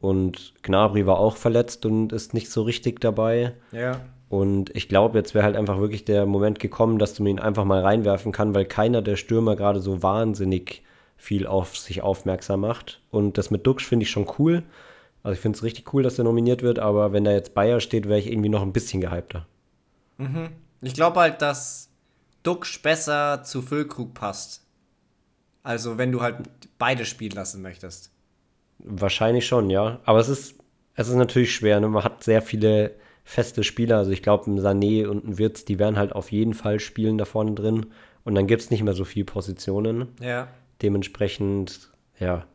S2: Und Gnabry war auch verletzt und ist nicht so richtig dabei.
S1: Ja.
S2: Und ich glaube, jetzt wäre halt einfach wirklich der Moment gekommen, dass du ihn einfach mal reinwerfen kann, weil keiner der Stürmer gerade so wahnsinnig viel auf sich aufmerksam macht. Und das mit Dux finde ich schon cool. Also ich finde es richtig cool, dass der nominiert wird, aber wenn da jetzt Bayer steht, wäre ich irgendwie noch ein bisschen gehypter.
S1: Ich glaube halt, dass Duxch besser zu Füllkrug passt. Also wenn du halt beide spielen lassen möchtest.
S2: Wahrscheinlich schon, ja. Aber es ist, es ist natürlich schwer. Ne? Man hat sehr viele feste Spieler. Also ich glaube, ein Sané und ein Wirtz, die werden halt auf jeden Fall spielen da vorne drin. Und dann gibt es nicht mehr so viele Positionen.
S1: Ja.
S2: Dementsprechend, ja.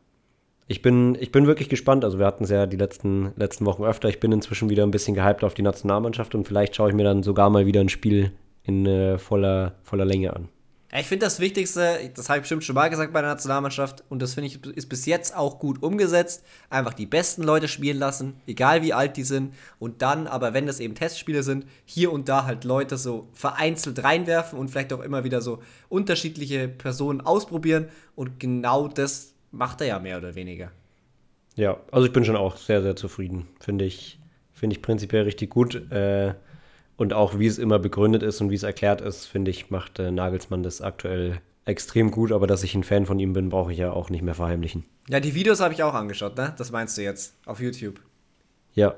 S2: Ich bin, ich bin wirklich gespannt. Also wir hatten es ja die letzten, letzten Wochen öfter. Ich bin inzwischen wieder ein bisschen gehypt auf die Nationalmannschaft und vielleicht schaue ich mir dann sogar mal wieder ein Spiel in äh, voller, voller Länge an.
S1: Ich finde das Wichtigste, das habe ich bestimmt schon mal gesagt bei der Nationalmannschaft, und das finde ich ist bis jetzt auch gut umgesetzt. Einfach die besten Leute spielen lassen, egal wie alt die sind. Und dann, aber wenn das eben Testspiele sind, hier und da halt Leute so vereinzelt reinwerfen und vielleicht auch immer wieder so unterschiedliche Personen ausprobieren. Und genau das macht er ja mehr oder weniger.
S2: Ja, also ich bin schon auch sehr, sehr zufrieden. Finde ich, finde ich prinzipiell richtig gut. Äh, und auch wie es immer begründet ist und wie es erklärt ist, finde ich, macht äh, Nagelsmann das aktuell extrem gut. Aber dass ich ein Fan von ihm bin, brauche ich ja auch nicht mehr verheimlichen.
S1: Ja, die Videos habe ich auch angeschaut, ne? Das meinst du jetzt auf YouTube.
S2: Ja.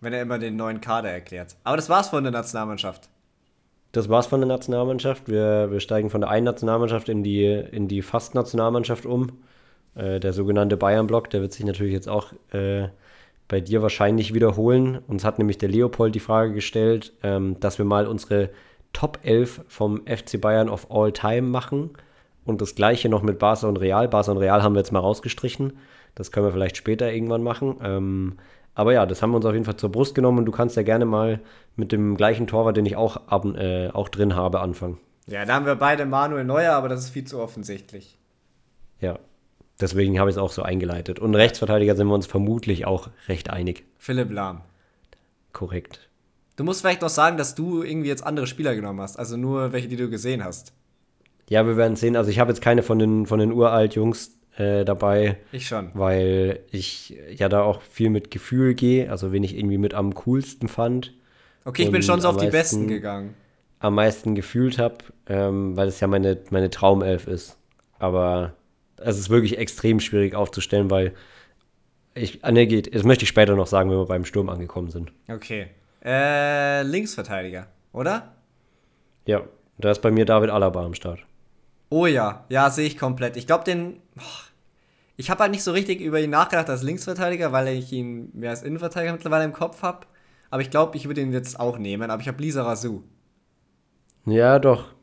S1: Wenn er immer den neuen Kader erklärt. Aber das war's von der Nationalmannschaft.
S2: Das war's von der Nationalmannschaft. Wir, wir steigen von der einen Nationalmannschaft in die, in die Fast-Nationalmannschaft um. Äh, der sogenannte Bayern-Block, der wird sich natürlich jetzt auch äh, bei dir wahrscheinlich wiederholen. Uns hat nämlich der Leopold die Frage gestellt, ähm, dass wir mal unsere Top 11 vom FC Bayern of All Time machen. Und das gleiche noch mit Barca und Real. Barca und Real haben wir jetzt mal rausgestrichen. Das können wir vielleicht später irgendwann machen. Ähm, aber ja, das haben wir uns auf jeden Fall zur Brust genommen und du kannst ja gerne mal mit dem gleichen Torwart, den ich auch, ab, äh, auch drin habe, anfangen.
S1: Ja, da haben wir beide Manuel Neuer, aber das ist viel zu offensichtlich.
S2: Ja, Deswegen habe ich es auch so eingeleitet. Und Rechtsverteidiger sind wir uns vermutlich auch recht einig.
S1: Philipp Lahm.
S2: Korrekt.
S1: Du musst vielleicht noch sagen, dass du irgendwie jetzt andere Spieler genommen hast. Also nur welche, die du gesehen hast.
S2: Ja, wir werden sehen. Also ich habe jetzt keine von den, von den Uralt-Jungs äh, dabei.
S1: Ich schon.
S2: Weil ich ja da auch viel mit Gefühl gehe. Also wen ich irgendwie mit am coolsten fand.
S1: Okay, ich bin schon so auf meisten, die Besten gegangen.
S2: Am meisten gefühlt habe, ähm, weil es ja meine, meine Traumelf ist. Aber es ist wirklich extrem schwierig aufzustellen, weil ich, ah, ne, geht, das möchte ich später noch sagen, wenn wir beim Sturm angekommen sind.
S1: Okay. Äh, Linksverteidiger, oder?
S2: Ja, da ist bei mir David Alaba am Start.
S1: Oh ja, ja, sehe ich komplett. Ich glaube, den. ich habe halt nicht so richtig über ihn nachgedacht als Linksverteidiger, weil ich ihn mehr als Innenverteidiger mittlerweile im Kopf habe. Aber ich glaube, ich würde ihn jetzt auch nehmen. Aber ich habe Lisa Razou.
S2: Ja, doch.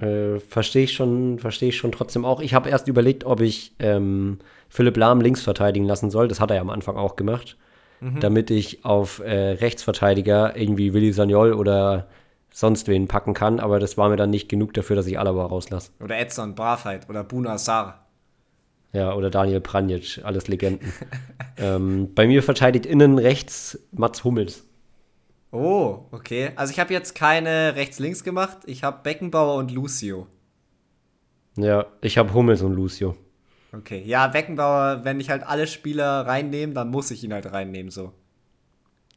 S2: Äh, verstehe ich schon, verstehe ich schon trotzdem auch. Ich habe erst überlegt, ob ich ähm, Philipp Lahm links verteidigen lassen soll. Das hat er ja am Anfang auch gemacht. Mhm. Damit ich auf äh, Rechtsverteidiger irgendwie Willi Sagnol oder sonst wen packen kann. Aber das war mir dann nicht genug dafür, dass ich Alaba rauslasse.
S1: Oder Edson Bravheit oder Buna Sar.
S2: Ja, oder Daniel Pranjic, alles Legenden. [LAUGHS] ähm, bei mir verteidigt innen rechts Mats Hummels.
S1: Oh, okay. Also ich habe jetzt keine rechts-links gemacht. Ich habe Beckenbauer und Lucio.
S2: Ja, ich habe Hummels und Lucio.
S1: Okay, ja, Beckenbauer, wenn ich halt alle Spieler reinnehme, dann muss ich ihn halt reinnehmen, so.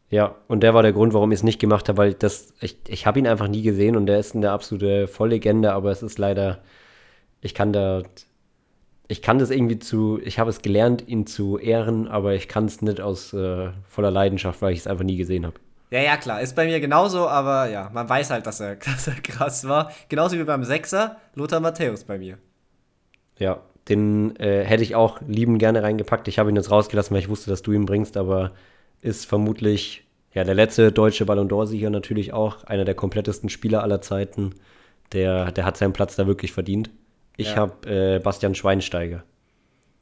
S2: Ja, und der war der Grund, warum ich es nicht gemacht habe, weil das, ich, ich habe ihn einfach nie gesehen und der ist eine absolute Volllegende, aber es ist leider, ich kann da, ich kann das irgendwie zu, ich habe es gelernt, ihn zu ehren, aber ich kann es nicht aus äh, voller Leidenschaft, weil ich es einfach nie gesehen habe.
S1: Ja, ja, klar. Ist bei mir genauso, aber ja, man weiß halt, dass er, [LAUGHS] dass er krass war. Genauso wie beim Sechser, Lothar Matthäus bei mir.
S2: Ja, den äh, hätte ich auch lieben gerne reingepackt. Ich habe ihn jetzt rausgelassen, weil ich wusste, dass du ihn bringst, aber ist vermutlich ja der letzte deutsche Ballon d'Or-Sieger natürlich auch. Einer der komplettesten Spieler aller Zeiten. Der, der hat seinen Platz da wirklich verdient. Ich ja. habe äh, Bastian Schweinsteiger.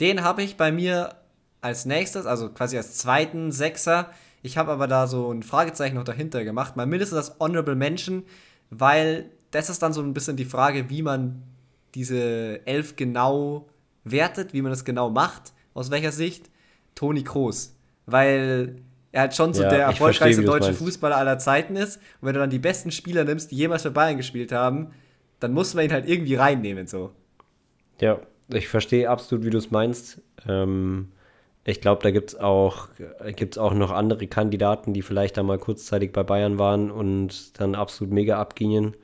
S1: Den habe ich bei mir als nächstes, also quasi als zweiten Sechser. Ich habe aber da so ein Fragezeichen noch dahinter gemacht, mal mindestens das Honorable Mention, weil das ist dann so ein bisschen die Frage, wie man diese Elf genau wertet, wie man das genau macht, aus welcher Sicht. Toni Kroos. Weil er halt schon so ja, der erfolgreichste deutsche Fußballer aller Zeiten ist. Und wenn du dann die besten Spieler nimmst, die jemals für Bayern gespielt haben, dann muss man ihn halt irgendwie reinnehmen, so.
S2: Ja, ich verstehe absolut, wie du es meinst. Ähm, ich glaube, da gibt es auch, gibt's auch noch andere Kandidaten, die vielleicht da mal kurzzeitig bei Bayern waren und dann absolut mega abgingen.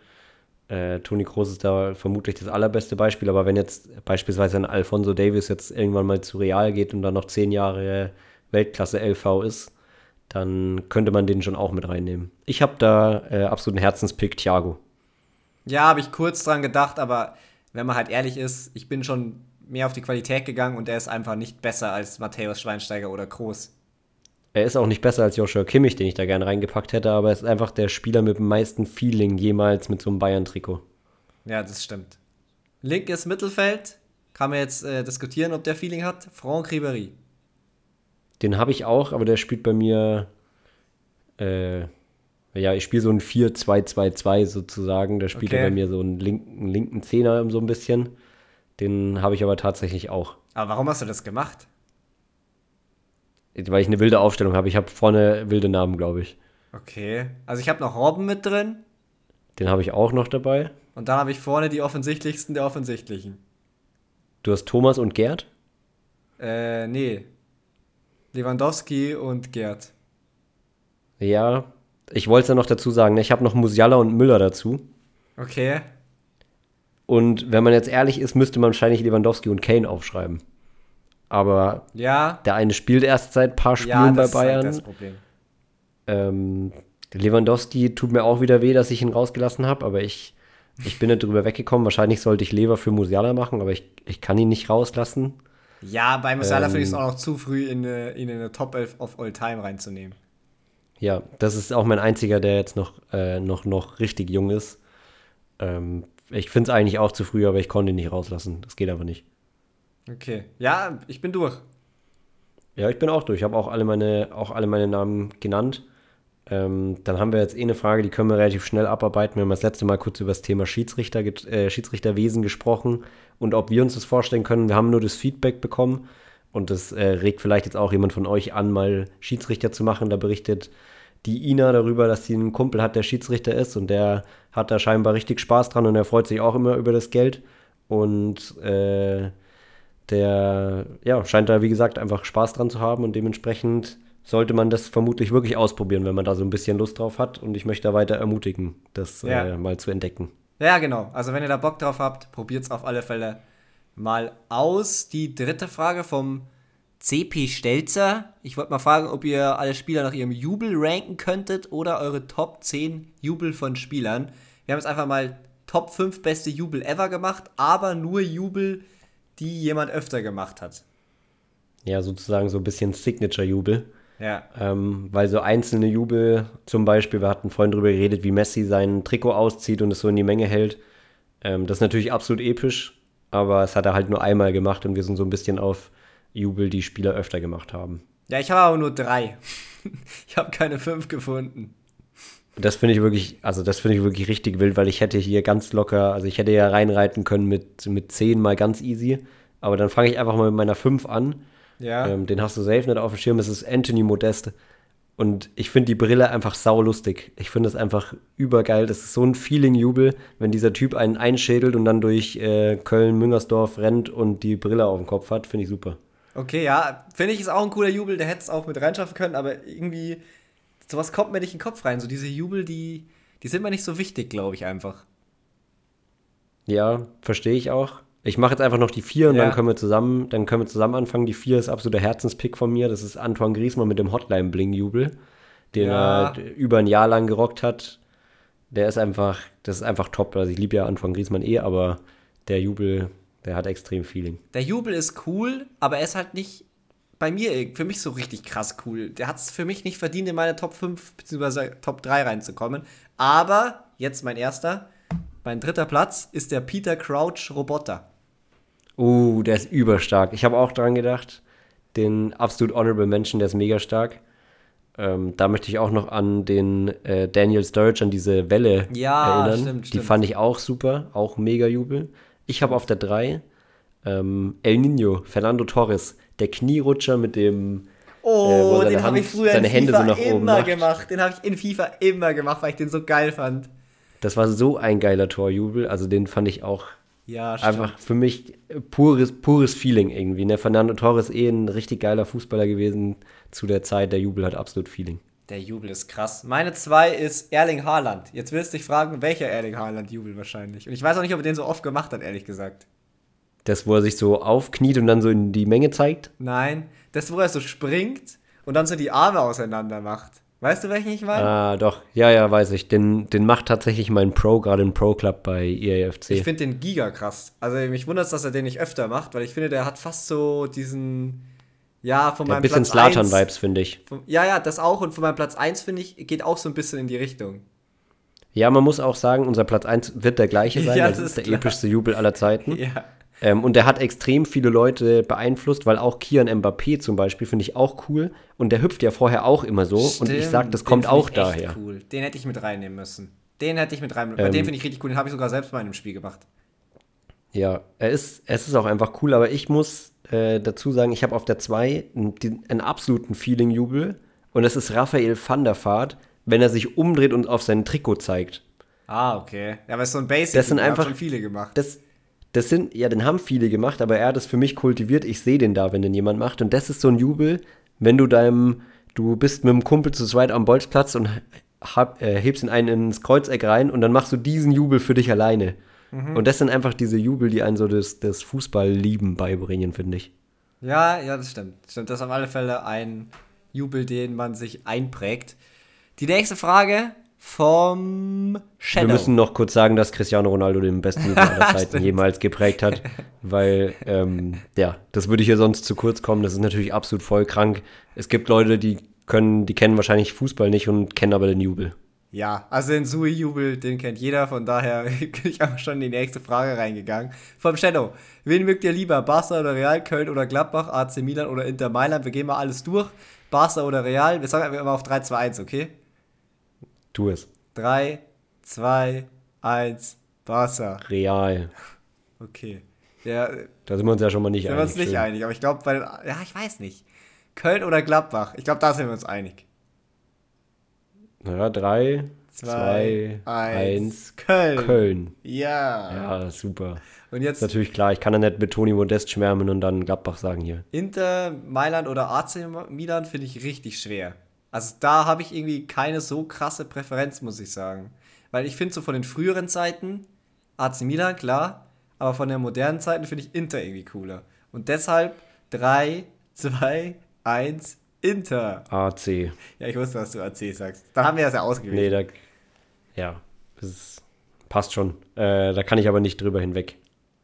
S2: Äh, Toni Kroos ist da vermutlich das allerbeste Beispiel, aber wenn jetzt beispielsweise ein Alfonso Davis jetzt irgendwann mal zu Real geht und dann noch zehn Jahre Weltklasse LV ist, dann könnte man den schon auch mit reinnehmen. Ich habe da äh, absolut einen Herzenspick, Thiago.
S1: Ja, habe ich kurz dran gedacht, aber wenn man halt ehrlich ist, ich bin schon mehr auf die Qualität gegangen und er ist einfach nicht besser als Matthäus Schweinsteiger oder Groß.
S2: Er ist auch nicht besser als Joshua Kimmich, den ich da gerne reingepackt hätte, aber er ist einfach der Spieler mit dem meisten Feeling jemals mit so einem Bayern-Trikot.
S1: Ja, das stimmt. Linkes Mittelfeld, kann man jetzt äh, diskutieren, ob der Feeling hat. Franck Ribéry.
S2: Den habe ich auch, aber der spielt bei mir. Äh, ja, ich spiele so ein 4-2-2-2 sozusagen. Da spielt
S1: Okay.
S2: er bei mir so einen linken, linken Zehner so ein bisschen. Den habe ich aber tatsächlich auch.
S1: Aber warum hast du das gemacht?
S2: Weil ich eine wilde Aufstellung habe. Ich habe vorne wilde Namen, glaube ich.
S1: Okay. Also ich habe noch Robben mit drin
S2: Den habe ich auch noch dabei.
S1: und dann habe ich vorne die offensichtlichsten der offensichtlichen.
S2: Du hast Thomas und Gerd.
S1: Äh, nee. Lewandowski und Gerd.
S2: Ja, ich wollte es ja noch dazu sagen. ne? Ich habe noch Musiala und Müller dazu.
S1: Okay.
S2: Und wenn man jetzt ehrlich ist, müsste man wahrscheinlich Lewandowski und Kane aufschreiben. Aber
S1: Ja.
S2: der eine spielt erst seit ein paar Spielen
S1: Ja,
S2: bei
S1: das ist halt
S2: Bayern.
S1: das Problem.
S2: Ähm, Lewandowski tut mir auch wieder weh, dass ich ihn rausgelassen habe, aber ich, ich bin nicht drüber weggekommen. Wahrscheinlich sollte ich Lever für Musiala machen, aber ich, ich kann ihn nicht rauslassen.
S1: Ja, bei Musiala
S2: Ähm,
S1: finde ich es auch noch zu früh, in eine, in eine Top 11 of All Time reinzunehmen.
S2: Ja, das ist auch mein einziger, der jetzt noch, äh, noch, noch richtig jung ist. Ähm, ich finde es eigentlich auch zu früh, aber ich konnte ihn nicht rauslassen. Das geht aber nicht.
S1: Okay. Ja, ich bin durch.
S2: Ja, ich bin auch durch. Ich habe auch alle meine, auch alle meine Namen genannt. Ähm, dann haben wir jetzt eh eine Frage, die können wir relativ schnell abarbeiten. Wir haben das letzte Mal kurz über das Thema Schiedsrichter, äh, Schiedsrichterwesen gesprochen und ob wir uns das vorstellen können. Wir haben nur das Feedback bekommen und das äh, regt vielleicht jetzt auch jemand von euch an, mal Schiedsrichter zu machen. Da berichtet die Ina darüber, dass sie einen Kumpel hat, der Schiedsrichter ist und der hat da scheinbar richtig Spaß dran und er freut sich auch immer über das Geld. Und äh, der ja, scheint da, wie gesagt, einfach Spaß dran zu haben und dementsprechend sollte man das vermutlich wirklich ausprobieren, wenn man da so ein bisschen Lust drauf hat. Und ich möchte da weiter ermutigen, das
S1: Ja.
S2: äh, mal zu entdecken.
S1: Ja, genau. Also wenn ihr da Bock drauf habt, probiert es auf alle Fälle mal aus. Die dritte Frage vom CP Stelzer. Ich wollte mal fragen, ob ihr alle Spieler nach ihrem Jubel ranken könntet oder eure Top 10 Jubel von Spielern. Wir haben jetzt einfach mal Top 5 beste Jubel ever gemacht, aber nur Jubel, die jemand öfter gemacht hat.
S2: Ja, sozusagen so ein bisschen Signature-Jubel.
S1: Ja.
S2: Ähm, weil so einzelne Jubel, zum Beispiel, wir hatten vorhin drüber geredet, wie Messi sein Trikot auszieht und es so in die Menge hält. Ähm, das ist natürlich absolut episch, aber es hat er halt nur einmal gemacht und wir sind so ein bisschen auf Jubel, die Spieler öfter gemacht haben.
S1: Ja, ich habe aber nur drei. [LAUGHS] ich habe keine fünf gefunden.
S2: Das finde ich wirklich, also das finde ich wirklich richtig wild, weil ich hätte hier ganz locker, also ich hätte ja reinreiten können mit, mit 10 mal ganz easy. Aber dann fange ich einfach mal mit meiner 5 an.
S1: Ja.
S2: Ähm, den hast du safe nicht auf dem Schirm, es ist Anthony Modeste. Und ich finde die Brille einfach saulustig. Ich finde es einfach übergeil. Das ist so ein Feeling-Jubel, wenn dieser Typ einen einschädelt und dann durch äh, Köln-Müngersdorf rennt und die Brille auf dem Kopf hat. Finde ich super.
S1: Okay, ja, finde ich ist auch ein cooler Jubel, der hätte es auch mit reinschaffen können, aber irgendwie, sowas kommt mir nicht in den Kopf rein. So diese Jubel, die, die sind mir nicht so wichtig, glaube ich einfach.
S2: Ja, verstehe ich auch. Ich mache jetzt einfach noch die vier und
S1: Ja.
S2: dann können wir zusammen, dann können wir zusammen anfangen. Die vier ist absoluter Herzenspick von mir. Das ist Antoine Griezmann mit dem Hotline-Bling-Jubel, den
S1: Ja.
S2: er über ein Jahr lang gerockt hat. Der ist einfach, das ist einfach top. Also ich liebe ja Antoine Griezmann eh, aber der Jubel, der hat extrem Feeling.
S1: Der Jubel ist cool, aber er ist halt nicht bei mir, für mich so richtig krass cool. Der hat es für mich nicht verdient, in meine Top 5 bzw. Top 3 reinzukommen. Aber, jetzt mein erster, mein dritter Platz ist der Peter Crouch Roboter.
S2: Uh, der ist überstark. Ich habe auch dran gedacht. Den absolut honorable Menschen, der ist mega stark. Ähm, da möchte ich auch noch an den äh, Daniel Sturridge, an diese Welle
S1: Ja,
S2: erinnern.
S1: stimmt,
S2: Die
S1: stimmt.
S2: fand ich auch super, auch mega Jubel. Ich habe auf der 3 ähm, El Nino, Fernando Torres, der Knierutscher mit dem.
S1: Oh,
S2: Äh, wo seine
S1: den habe ich früher in
S2: Hände
S1: FIFA
S2: so
S1: immer
S2: macht.
S1: gemacht. Den habe ich in FIFA immer gemacht, weil ich den so geil fand.
S2: Das war so ein geiler Torjubel. Also den fand ich auch
S1: Ja,
S2: einfach für mich pures, pures Feeling irgendwie. Ne? Fernando Torres eh ein richtig geiler Fußballer gewesen zu der Zeit. Der Jubel hat absolut Feeling.
S1: Der Jubel ist krass. Meine zwei ist Erling Haaland. Jetzt wirst du dich fragen, welcher Erling Haaland Jubel wahrscheinlich. Und ich weiß auch nicht, ob er den so oft gemacht hat, ehrlich gesagt.
S2: Das, wo er sich so aufkniet und dann so in die Menge zeigt.
S1: Nein, das, wo er so springt und dann so die Arme auseinander macht. Weißt du, welchen ich meine?
S2: Ah, doch. Ja, ja, weiß ich. Den, den macht tatsächlich mein Pro, gerade ein Pro-Club bei E EAFC.
S1: Ich finde den giga krass. Also mich wundert es, dass er den nicht öfter macht, weil ich finde, der hat fast so diesen, ja, von
S2: ja,
S1: meinem
S2: ein bisschen Slatan-Vibes, finde ich.
S1: 1 vom- Ja, ja, das auch. Und von meinem Platz 1, finde ich, geht auch so ein bisschen in die Richtung.
S2: Ja, man muss auch sagen, unser Platz 1 wird der gleiche sein. [LAUGHS]
S1: Ja,
S2: das,
S1: das
S2: ist der
S1: klar.
S2: epischste Jubel aller Zeiten. [LAUGHS]
S1: Ja.
S2: Ähm, und der hat extrem viele Leute beeinflusst, weil auch Kian Mbappé zum Beispiel finde ich auch cool. Und der hüpft ja vorher auch immer so. und ich sag, das
S1: den
S2: kommt auch daher.
S1: Cool. Den hätte ich mit reinnehmen müssen. Den hätte ich mit reinnehmen Bei
S2: Ähm,
S1: dem finde ich richtig cool. Den habe ich sogar selbst mal in einem Spiel gemacht.
S2: Ja, er ist, es ist auch einfach cool, aber ich muss äh, dazu sagen, ich habe auf der 2 einen, einen absoluten Feeling-Jubel. Und das ist Raphael van der Vaart, wenn er sich umdreht und auf sein Trikot zeigt.
S1: Ah, okay. Ja, aber ist so ein Basic.
S2: Das sind einfach-
S1: schon viele gemacht.
S2: Das, das sind, ja, den haben viele gemacht, aber er hat es für mich kultiviert. Ich sehe den da, wenn den jemand macht. Und das ist so ein Jubel, wenn du deinem, du bist mit dem Kumpel zu zweit am Bolzplatz und hab, äh, hebst ihn einen ins Kreuzeck rein und dann machst du diesen Jubel für dich alleine. Und das sind einfach diese Jubel, die einen so das, das Fußball-Lieben beibringen, finde ich.
S1: Ja, ja, das stimmt. Stimmt, das ist auf alle Fälle ein Jubel, den man sich einprägt. Die nächste Frage vom Shadow.
S2: Wir müssen noch kurz sagen, dass Cristiano Ronaldo den besten Jubel aller [LAUGHS] Zeiten jemals geprägt hat, weil, ähm, ja, das würde hier sonst zu kurz kommen. Das ist natürlich absolut voll krank. Es gibt Leute, die können, die kennen wahrscheinlich Fußball nicht und kennen aber den Jubel.
S1: Ja, also den Sui-Jubel, den kennt jeder, von daher bin [LAUGHS] ich einfach schon in die nächste Frage reingegangen. Vom Shadow. Wen mögt ihr lieber? Barca oder Real, Köln oder Gladbach, AC Milan oder Inter Mailand? Wir gehen mal alles durch. Barca oder Real? Wir sagen einfach immer auf 3, 2, 1, okay?
S2: Tu es.
S1: 3, 2, 1, Barca.
S2: Real.
S1: Okay. Ja,
S2: Da sind wir uns ja schon mal nicht
S1: sind wir uns nicht
S2: Schön.
S1: einig, aber ich glaube, bei den, ja, ich weiß nicht. Köln oder Gladbach? Ich glaube, da sind wir uns einig.
S2: Ja, drei, zwei,
S1: Zwei,
S2: eins,
S1: Köln.
S2: Köln.
S1: Ja.
S2: Ja, super.
S1: Und
S2: Ist
S1: jetzt
S2: natürlich klar, ich kann ja nicht mit Toni Modest schwärmen und dann Gladbach sagen hier.
S1: Inter, Mailand oder AC Milan finde ich richtig schwer. Also da habe ich irgendwie keine so krasse Präferenz, muss ich sagen. Weil ich finde so von den früheren Zeiten, AC Milan, klar, aber von den modernen Zeiten finde ich Inter irgendwie cooler. Und deshalb 3, 2, 1, Inter.
S2: AC.
S1: Ja, ich wusste, dass du AC sagst. Da haben wir das ja ausgewählt.
S2: Nee, da. Ja, das ist, passt schon. Äh, da kann ich aber nicht drüber hinweg.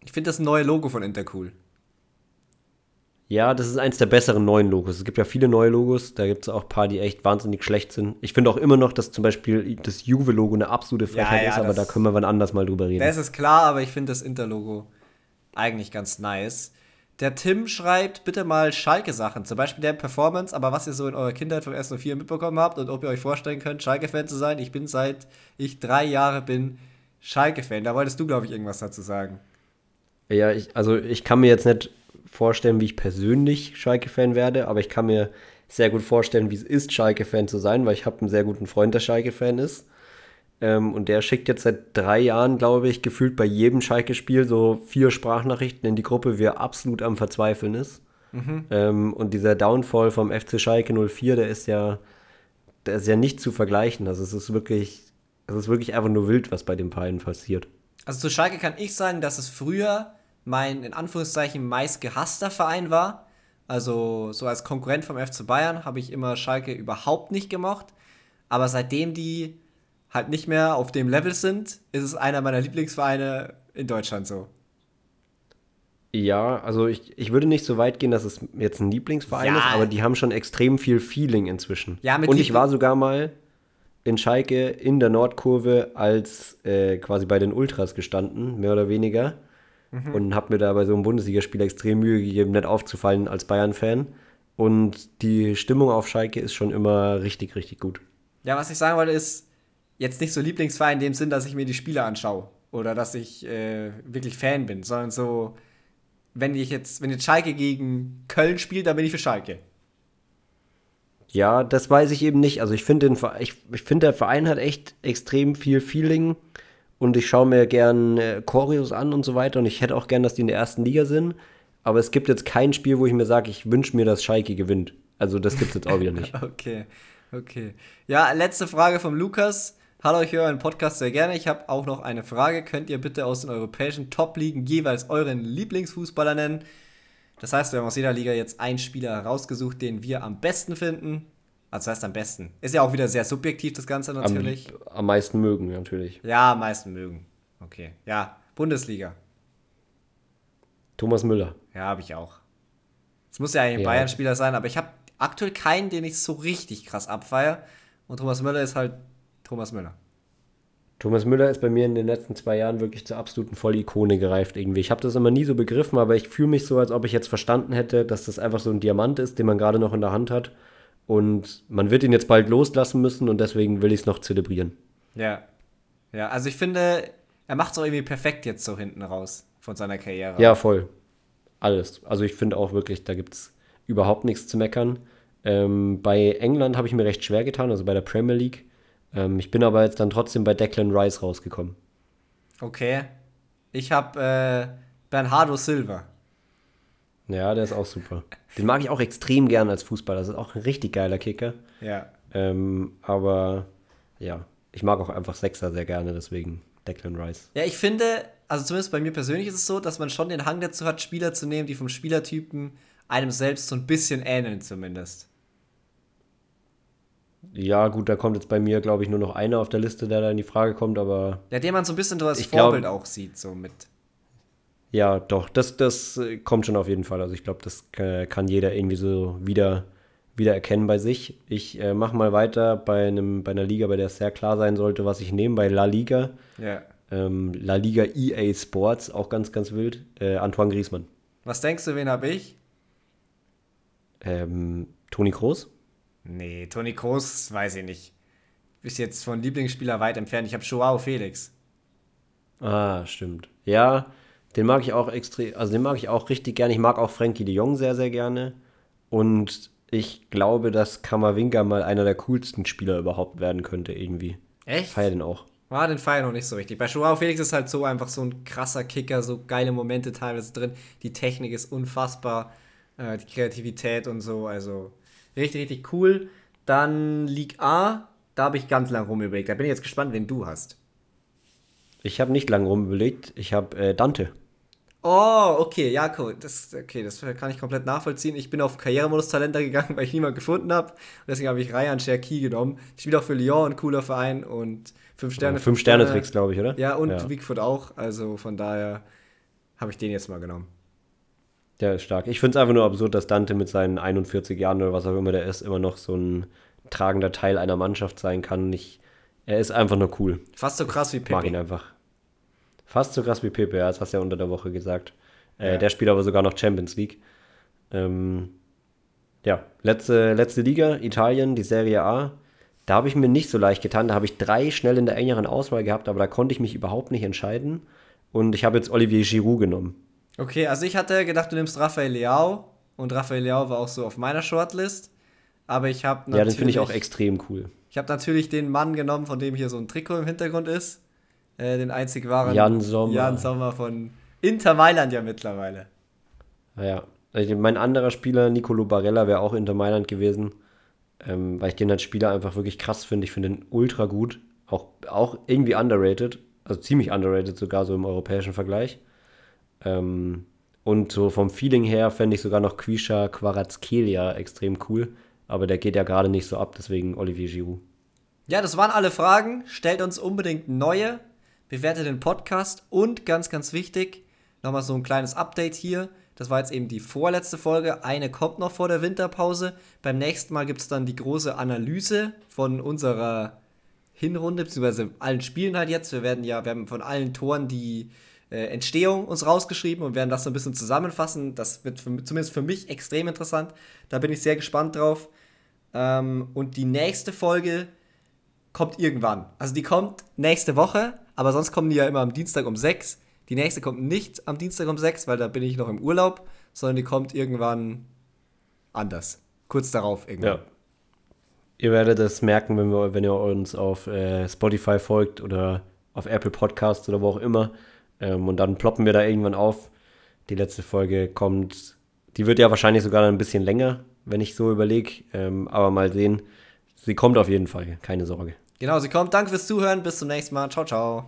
S1: Ich finde das neue Logo von Inter cool.
S2: Ja, das ist eins der besseren neuen Logos. Es gibt ja viele neue Logos, da gibt es auch ein paar, die echt wahnsinnig schlecht sind. Ich finde auch immer noch, dass zum Beispiel das Juve-Logo eine absolute Frechheit
S1: ja,
S2: ist, aber da können wir wann anders mal drüber reden.
S1: Das ist klar, aber ich finde das Inter-Logo eigentlich ganz nice. Der Tim schreibt bitte mal Schalke-Sachen, zum Beispiel der Performance, aber was ihr so in eurer Kindheit vom S04 mitbekommen habt und ob ihr euch vorstellen könnt, Schalke-Fan zu sein. Ich bin seit ich drei Jahre bin Schalke-Fan. Da wolltest du, glaube ich, irgendwas dazu sagen.
S2: Ja, ich, also ich kann mir jetzt nicht vorstellen, wie ich persönlich Schalke-Fan werde, aber ich kann mir sehr gut vorstellen, wie es ist, Schalke-Fan zu sein, weil ich habe einen sehr guten Freund, der Schalke-Fan ist. Ähm, und der schickt jetzt seit drei Jahren, glaube ich, gefühlt bei jedem Schalke-Spiel so vier Sprachnachrichten in die Gruppe, wie er absolut am Verzweifeln ist. Ähm, und dieser Downfall vom FC Schalke 04, der ist ja, der ist ja nicht zu vergleichen. Also es ist wirklich, es ist wirklich einfach nur wild, was bei den beiden passiert.
S1: Also zu Schalke kann ich sagen, dass es früher mein in Anführungszeichen meist gehasster Verein war. Also so als Konkurrent vom FC Bayern habe ich immer Schalke überhaupt nicht gemocht. Aber seitdem die halt nicht mehr auf dem Level sind, ist es einer meiner Lieblingsvereine in Deutschland so.
S2: Ja, also ich, ich würde nicht so weit gehen, dass es jetzt ein Lieblingsverein
S1: Ja.
S2: ist, aber die haben schon extrem viel Feeling inzwischen.
S1: Ja, mit
S2: Und ich war sogar mal in Schalke in der Nordkurve als äh, quasi bei den Ultras gestanden, mehr oder weniger.
S1: Mhm.
S2: Und habe mir da bei so einem Bundesligaspiel extrem Mühe gegeben, nicht aufzufallen als Bayern-Fan. Und die Stimmung auf Schalke ist schon immer richtig, richtig gut.
S1: Ja, was ich sagen wollte, ist jetzt nicht so Lieblingsverein in dem Sinn, dass ich mir die Spiele anschaue oder dass ich äh, wirklich Fan bin, sondern so, wenn ich jetzt, wenn jetzt Schalke gegen Köln spielt, dann bin ich für Schalke.
S2: Ja, das weiß ich eben nicht. Also ich finde, ich, ich finde, der Verein hat echt extrem viel Feeling und ich schaue mir gern äh, Choreos an und so weiter und ich hätte auch gern, dass die in der ersten Liga sind. Aber es gibt jetzt kein Spiel, wo ich mir sage, ich wünsche mir, dass Schalke gewinnt. Also das gibt es jetzt auch wieder nicht. [LAUGHS]
S1: Okay, okay. Ja, letzte Frage vom Lukas. Hallo, ich höre euren Podcast sehr gerne. Ich habe auch noch eine Frage. Könnt ihr bitte aus den europäischen Top-Ligen jeweils euren Lieblingsfußballer nennen? Das heißt, wir haben aus jeder Liga jetzt einen Spieler herausgesucht, den wir am besten finden. Also das heißt am besten. Ist ja auch wieder sehr subjektiv, das Ganze natürlich.
S2: Am, am meisten mögen, natürlich.
S1: Ja, am meisten mögen. Okay. Ja, Bundesliga.
S2: Thomas Müller.
S1: Ja, habe ich auch. Es muss ja eigentlich ein
S2: Ja.
S1: Bayern-Spieler sein, aber ich habe aktuell keinen, den ich so richtig krass abfeier. Und Thomas Müller ist halt Thomas Müller.
S2: Thomas Müller ist bei mir in den letzten zwei Jahren wirklich zur absoluten Vollikone gereift irgendwie. Ich habe das immer nie so begriffen, aber ich fühle mich so, als ob ich jetzt verstanden hätte, dass das einfach so ein Diamant ist, den man gerade noch in der Hand hat. Und man wird ihn jetzt bald loslassen müssen und deswegen will ich es noch zelebrieren.
S1: Ja. Ja, also ich finde, er macht es auch irgendwie perfekt jetzt so hinten raus von seiner Karriere.
S2: Ja, voll. Alles. Also ich finde auch wirklich, da gibt es überhaupt nichts zu meckern. Ähm, bei England habe ich mir recht schwer getan, also bei der Premier League. Ähm, ich bin aber jetzt dann trotzdem bei Declan Rice rausgekommen.
S1: Okay. Ich habe äh, Bernardo Silva.
S2: Ja, der ist auch super. Den mag ich auch extrem gern als Fußballer. Das ist auch ein richtig geiler Kicker.
S1: Ja.
S2: Ähm, aber ja, ich mag auch einfach Sechser sehr gerne, deswegen Declan Rice.
S1: Ja, ich finde, also zumindest bei mir persönlich ist es so, dass man schon den Hang dazu hat, Spieler zu nehmen, die vom Spielertypen einem selbst so ein bisschen ähneln zumindest.
S2: Ja, gut, da kommt jetzt bei mir, glaube ich, nur noch einer auf der Liste, der da in die Frage kommt, aber
S1: Ja, den man so ein bisschen so als
S2: Ich glaub-
S1: Vorbild auch sieht, so mit.
S2: ja, doch, das, das äh, kommt schon auf jeden Fall. Also ich glaube, das äh, kann jeder irgendwie so wieder, wieder erkennen bei sich. Ich äh, mache mal weiter bei, einem, bei einer Liga, bei der es sehr klar sein sollte, was ich nehme, bei La Liga.
S1: Ja.
S2: Ähm, La Liga EA Sports, auch ganz, ganz wild. Äh, Antoine Griezmann.
S1: Was denkst du, wen habe ich?
S2: Ähm, Toni Kroos?
S1: Nee, Toni Kroos, weiß ich nicht. Ist jetzt von Lieblingsspieler weit entfernt. Ich habe Joao Felix.
S2: Ah, stimmt. Ja, den mag ich auch extrem, also den mag ich auch richtig gerne. Ich mag auch Frankie de Jong sehr, sehr gerne. Und ich glaube, dass Kammerwinger mal einer der coolsten Spieler überhaupt werden könnte, irgendwie.
S1: Echt?
S2: Feier den auch.
S1: War den Feier noch nicht so richtig. Bei Joao Felix ist halt so einfach so ein krasser Kicker, so geile Momente teilweise drin. Die Technik ist unfassbar, äh, die Kreativität und so, also richtig, richtig cool. Dann League A, da habe ich ganz lang rumüberlegt. Da bin ich jetzt gespannt, wen du hast.
S2: Ich habe nicht lange rumüberlegt. Ich habe äh, Dante.
S1: Oh, okay, ja, cool. Das, okay, das kann ich komplett nachvollziehen. Ich bin auf Karrieremodus-Talenter gegangen, [LAUGHS] weil ich niemanden gefunden habe. Deswegen habe ich Ryan Cherki genommen. Ich spiele auch für Lyon, ein cooler Verein und fünf Sterne.
S2: Fünf Sterne Tricks, glaube ich, oder?
S1: Ja, und
S2: ja.
S1: Bigfoot auch. Also von daher habe ich den jetzt mal genommen.
S2: Der ist stark. Ich finde es einfach nur absurd, dass Dante mit seinen 41 Jahren oder was auch immer der ist, immer noch so ein tragender Teil einer Mannschaft sein kann. Ich, er ist einfach nur cool.
S1: Fast so krass wie
S2: Ich mag ihn
S1: Pepe.
S2: einfach. Fast so krass wie Pepe, ja, das hast du ja unter der Woche gesagt. Äh,
S1: Ja.
S2: Der spielt aber sogar noch Champions League. Ähm, ja, letzte, letzte Liga, Italien, die Serie A. Da habe ich mir nicht so leicht getan. Da habe ich drei schnell in der engeren Auswahl gehabt, aber da konnte ich mich überhaupt nicht entscheiden. Und ich habe jetzt Olivier Giroud genommen.
S1: Okay, also ich hatte gedacht, du nimmst Rafael Leao. Und Rafael Leao war auch so auf meiner Shortlist. Aber ich habe
S2: Ja, den finde ich auch extrem cool.
S1: Ich habe natürlich den Mann genommen, von dem hier so ein Trikot im Hintergrund ist. Äh, den einzig wahren
S2: Jan Sommer.
S1: Jan Sommer von Inter Mailand ja mittlerweile.
S2: Ja, also mein anderer Spieler, Nicolo Barella, wäre auch Inter Mailand gewesen, ähm, weil ich den als Spieler einfach wirklich krass finde. Ich finde ihn ultra gut, auch, auch irgendwie underrated, also ziemlich underrated sogar so im europäischen Vergleich. Ähm, und so vom Feeling her fände ich sogar noch Quisha Quarazkelia extrem cool, aber der geht ja gerade nicht so ab, deswegen Olivier Giroud.
S1: Ja, das waren alle Fragen. Stellt uns unbedingt neue. Bewertet den Podcast. Und ganz, ganz wichtig, nochmal so ein kleines Update hier. Das war jetzt eben die vorletzte Folge. Eine kommt noch vor der Winterpause. Beim nächsten Mal gibt es dann die große Analyse von unserer Hinrunde, beziehungsweise allen Spielen halt jetzt. Wir werden ja, wir haben von allen Toren die äh, Entstehung uns rausgeschrieben und werden das so ein bisschen zusammenfassen. Das wird für, zumindest für mich extrem interessant. Da bin ich sehr gespannt drauf. Ähm, und die nächste Folge kommt irgendwann. Also die kommt nächste Woche, aber sonst kommen die ja immer am Dienstag um 6. Die nächste kommt nicht am Dienstag um 6, weil da bin ich noch im Urlaub, sondern die kommt irgendwann anders. Kurz darauf irgendwann.
S2: Ja. Ihr werdet es merken, wenn, wir, wenn ihr uns auf äh, Spotify folgt oder auf Apple Podcasts oder wo auch immer. Ähm, und dann ploppen wir da irgendwann auf. Die letzte Folge kommt, die wird ja wahrscheinlich sogar ein bisschen länger, wenn ich so überlege. Ähm, aber mal sehen. Sie kommt auf jeden Fall, keine Sorge.
S1: Genau, sie kommt. Danke fürs Zuhören. Bis zum nächsten Mal. Ciao, ciao.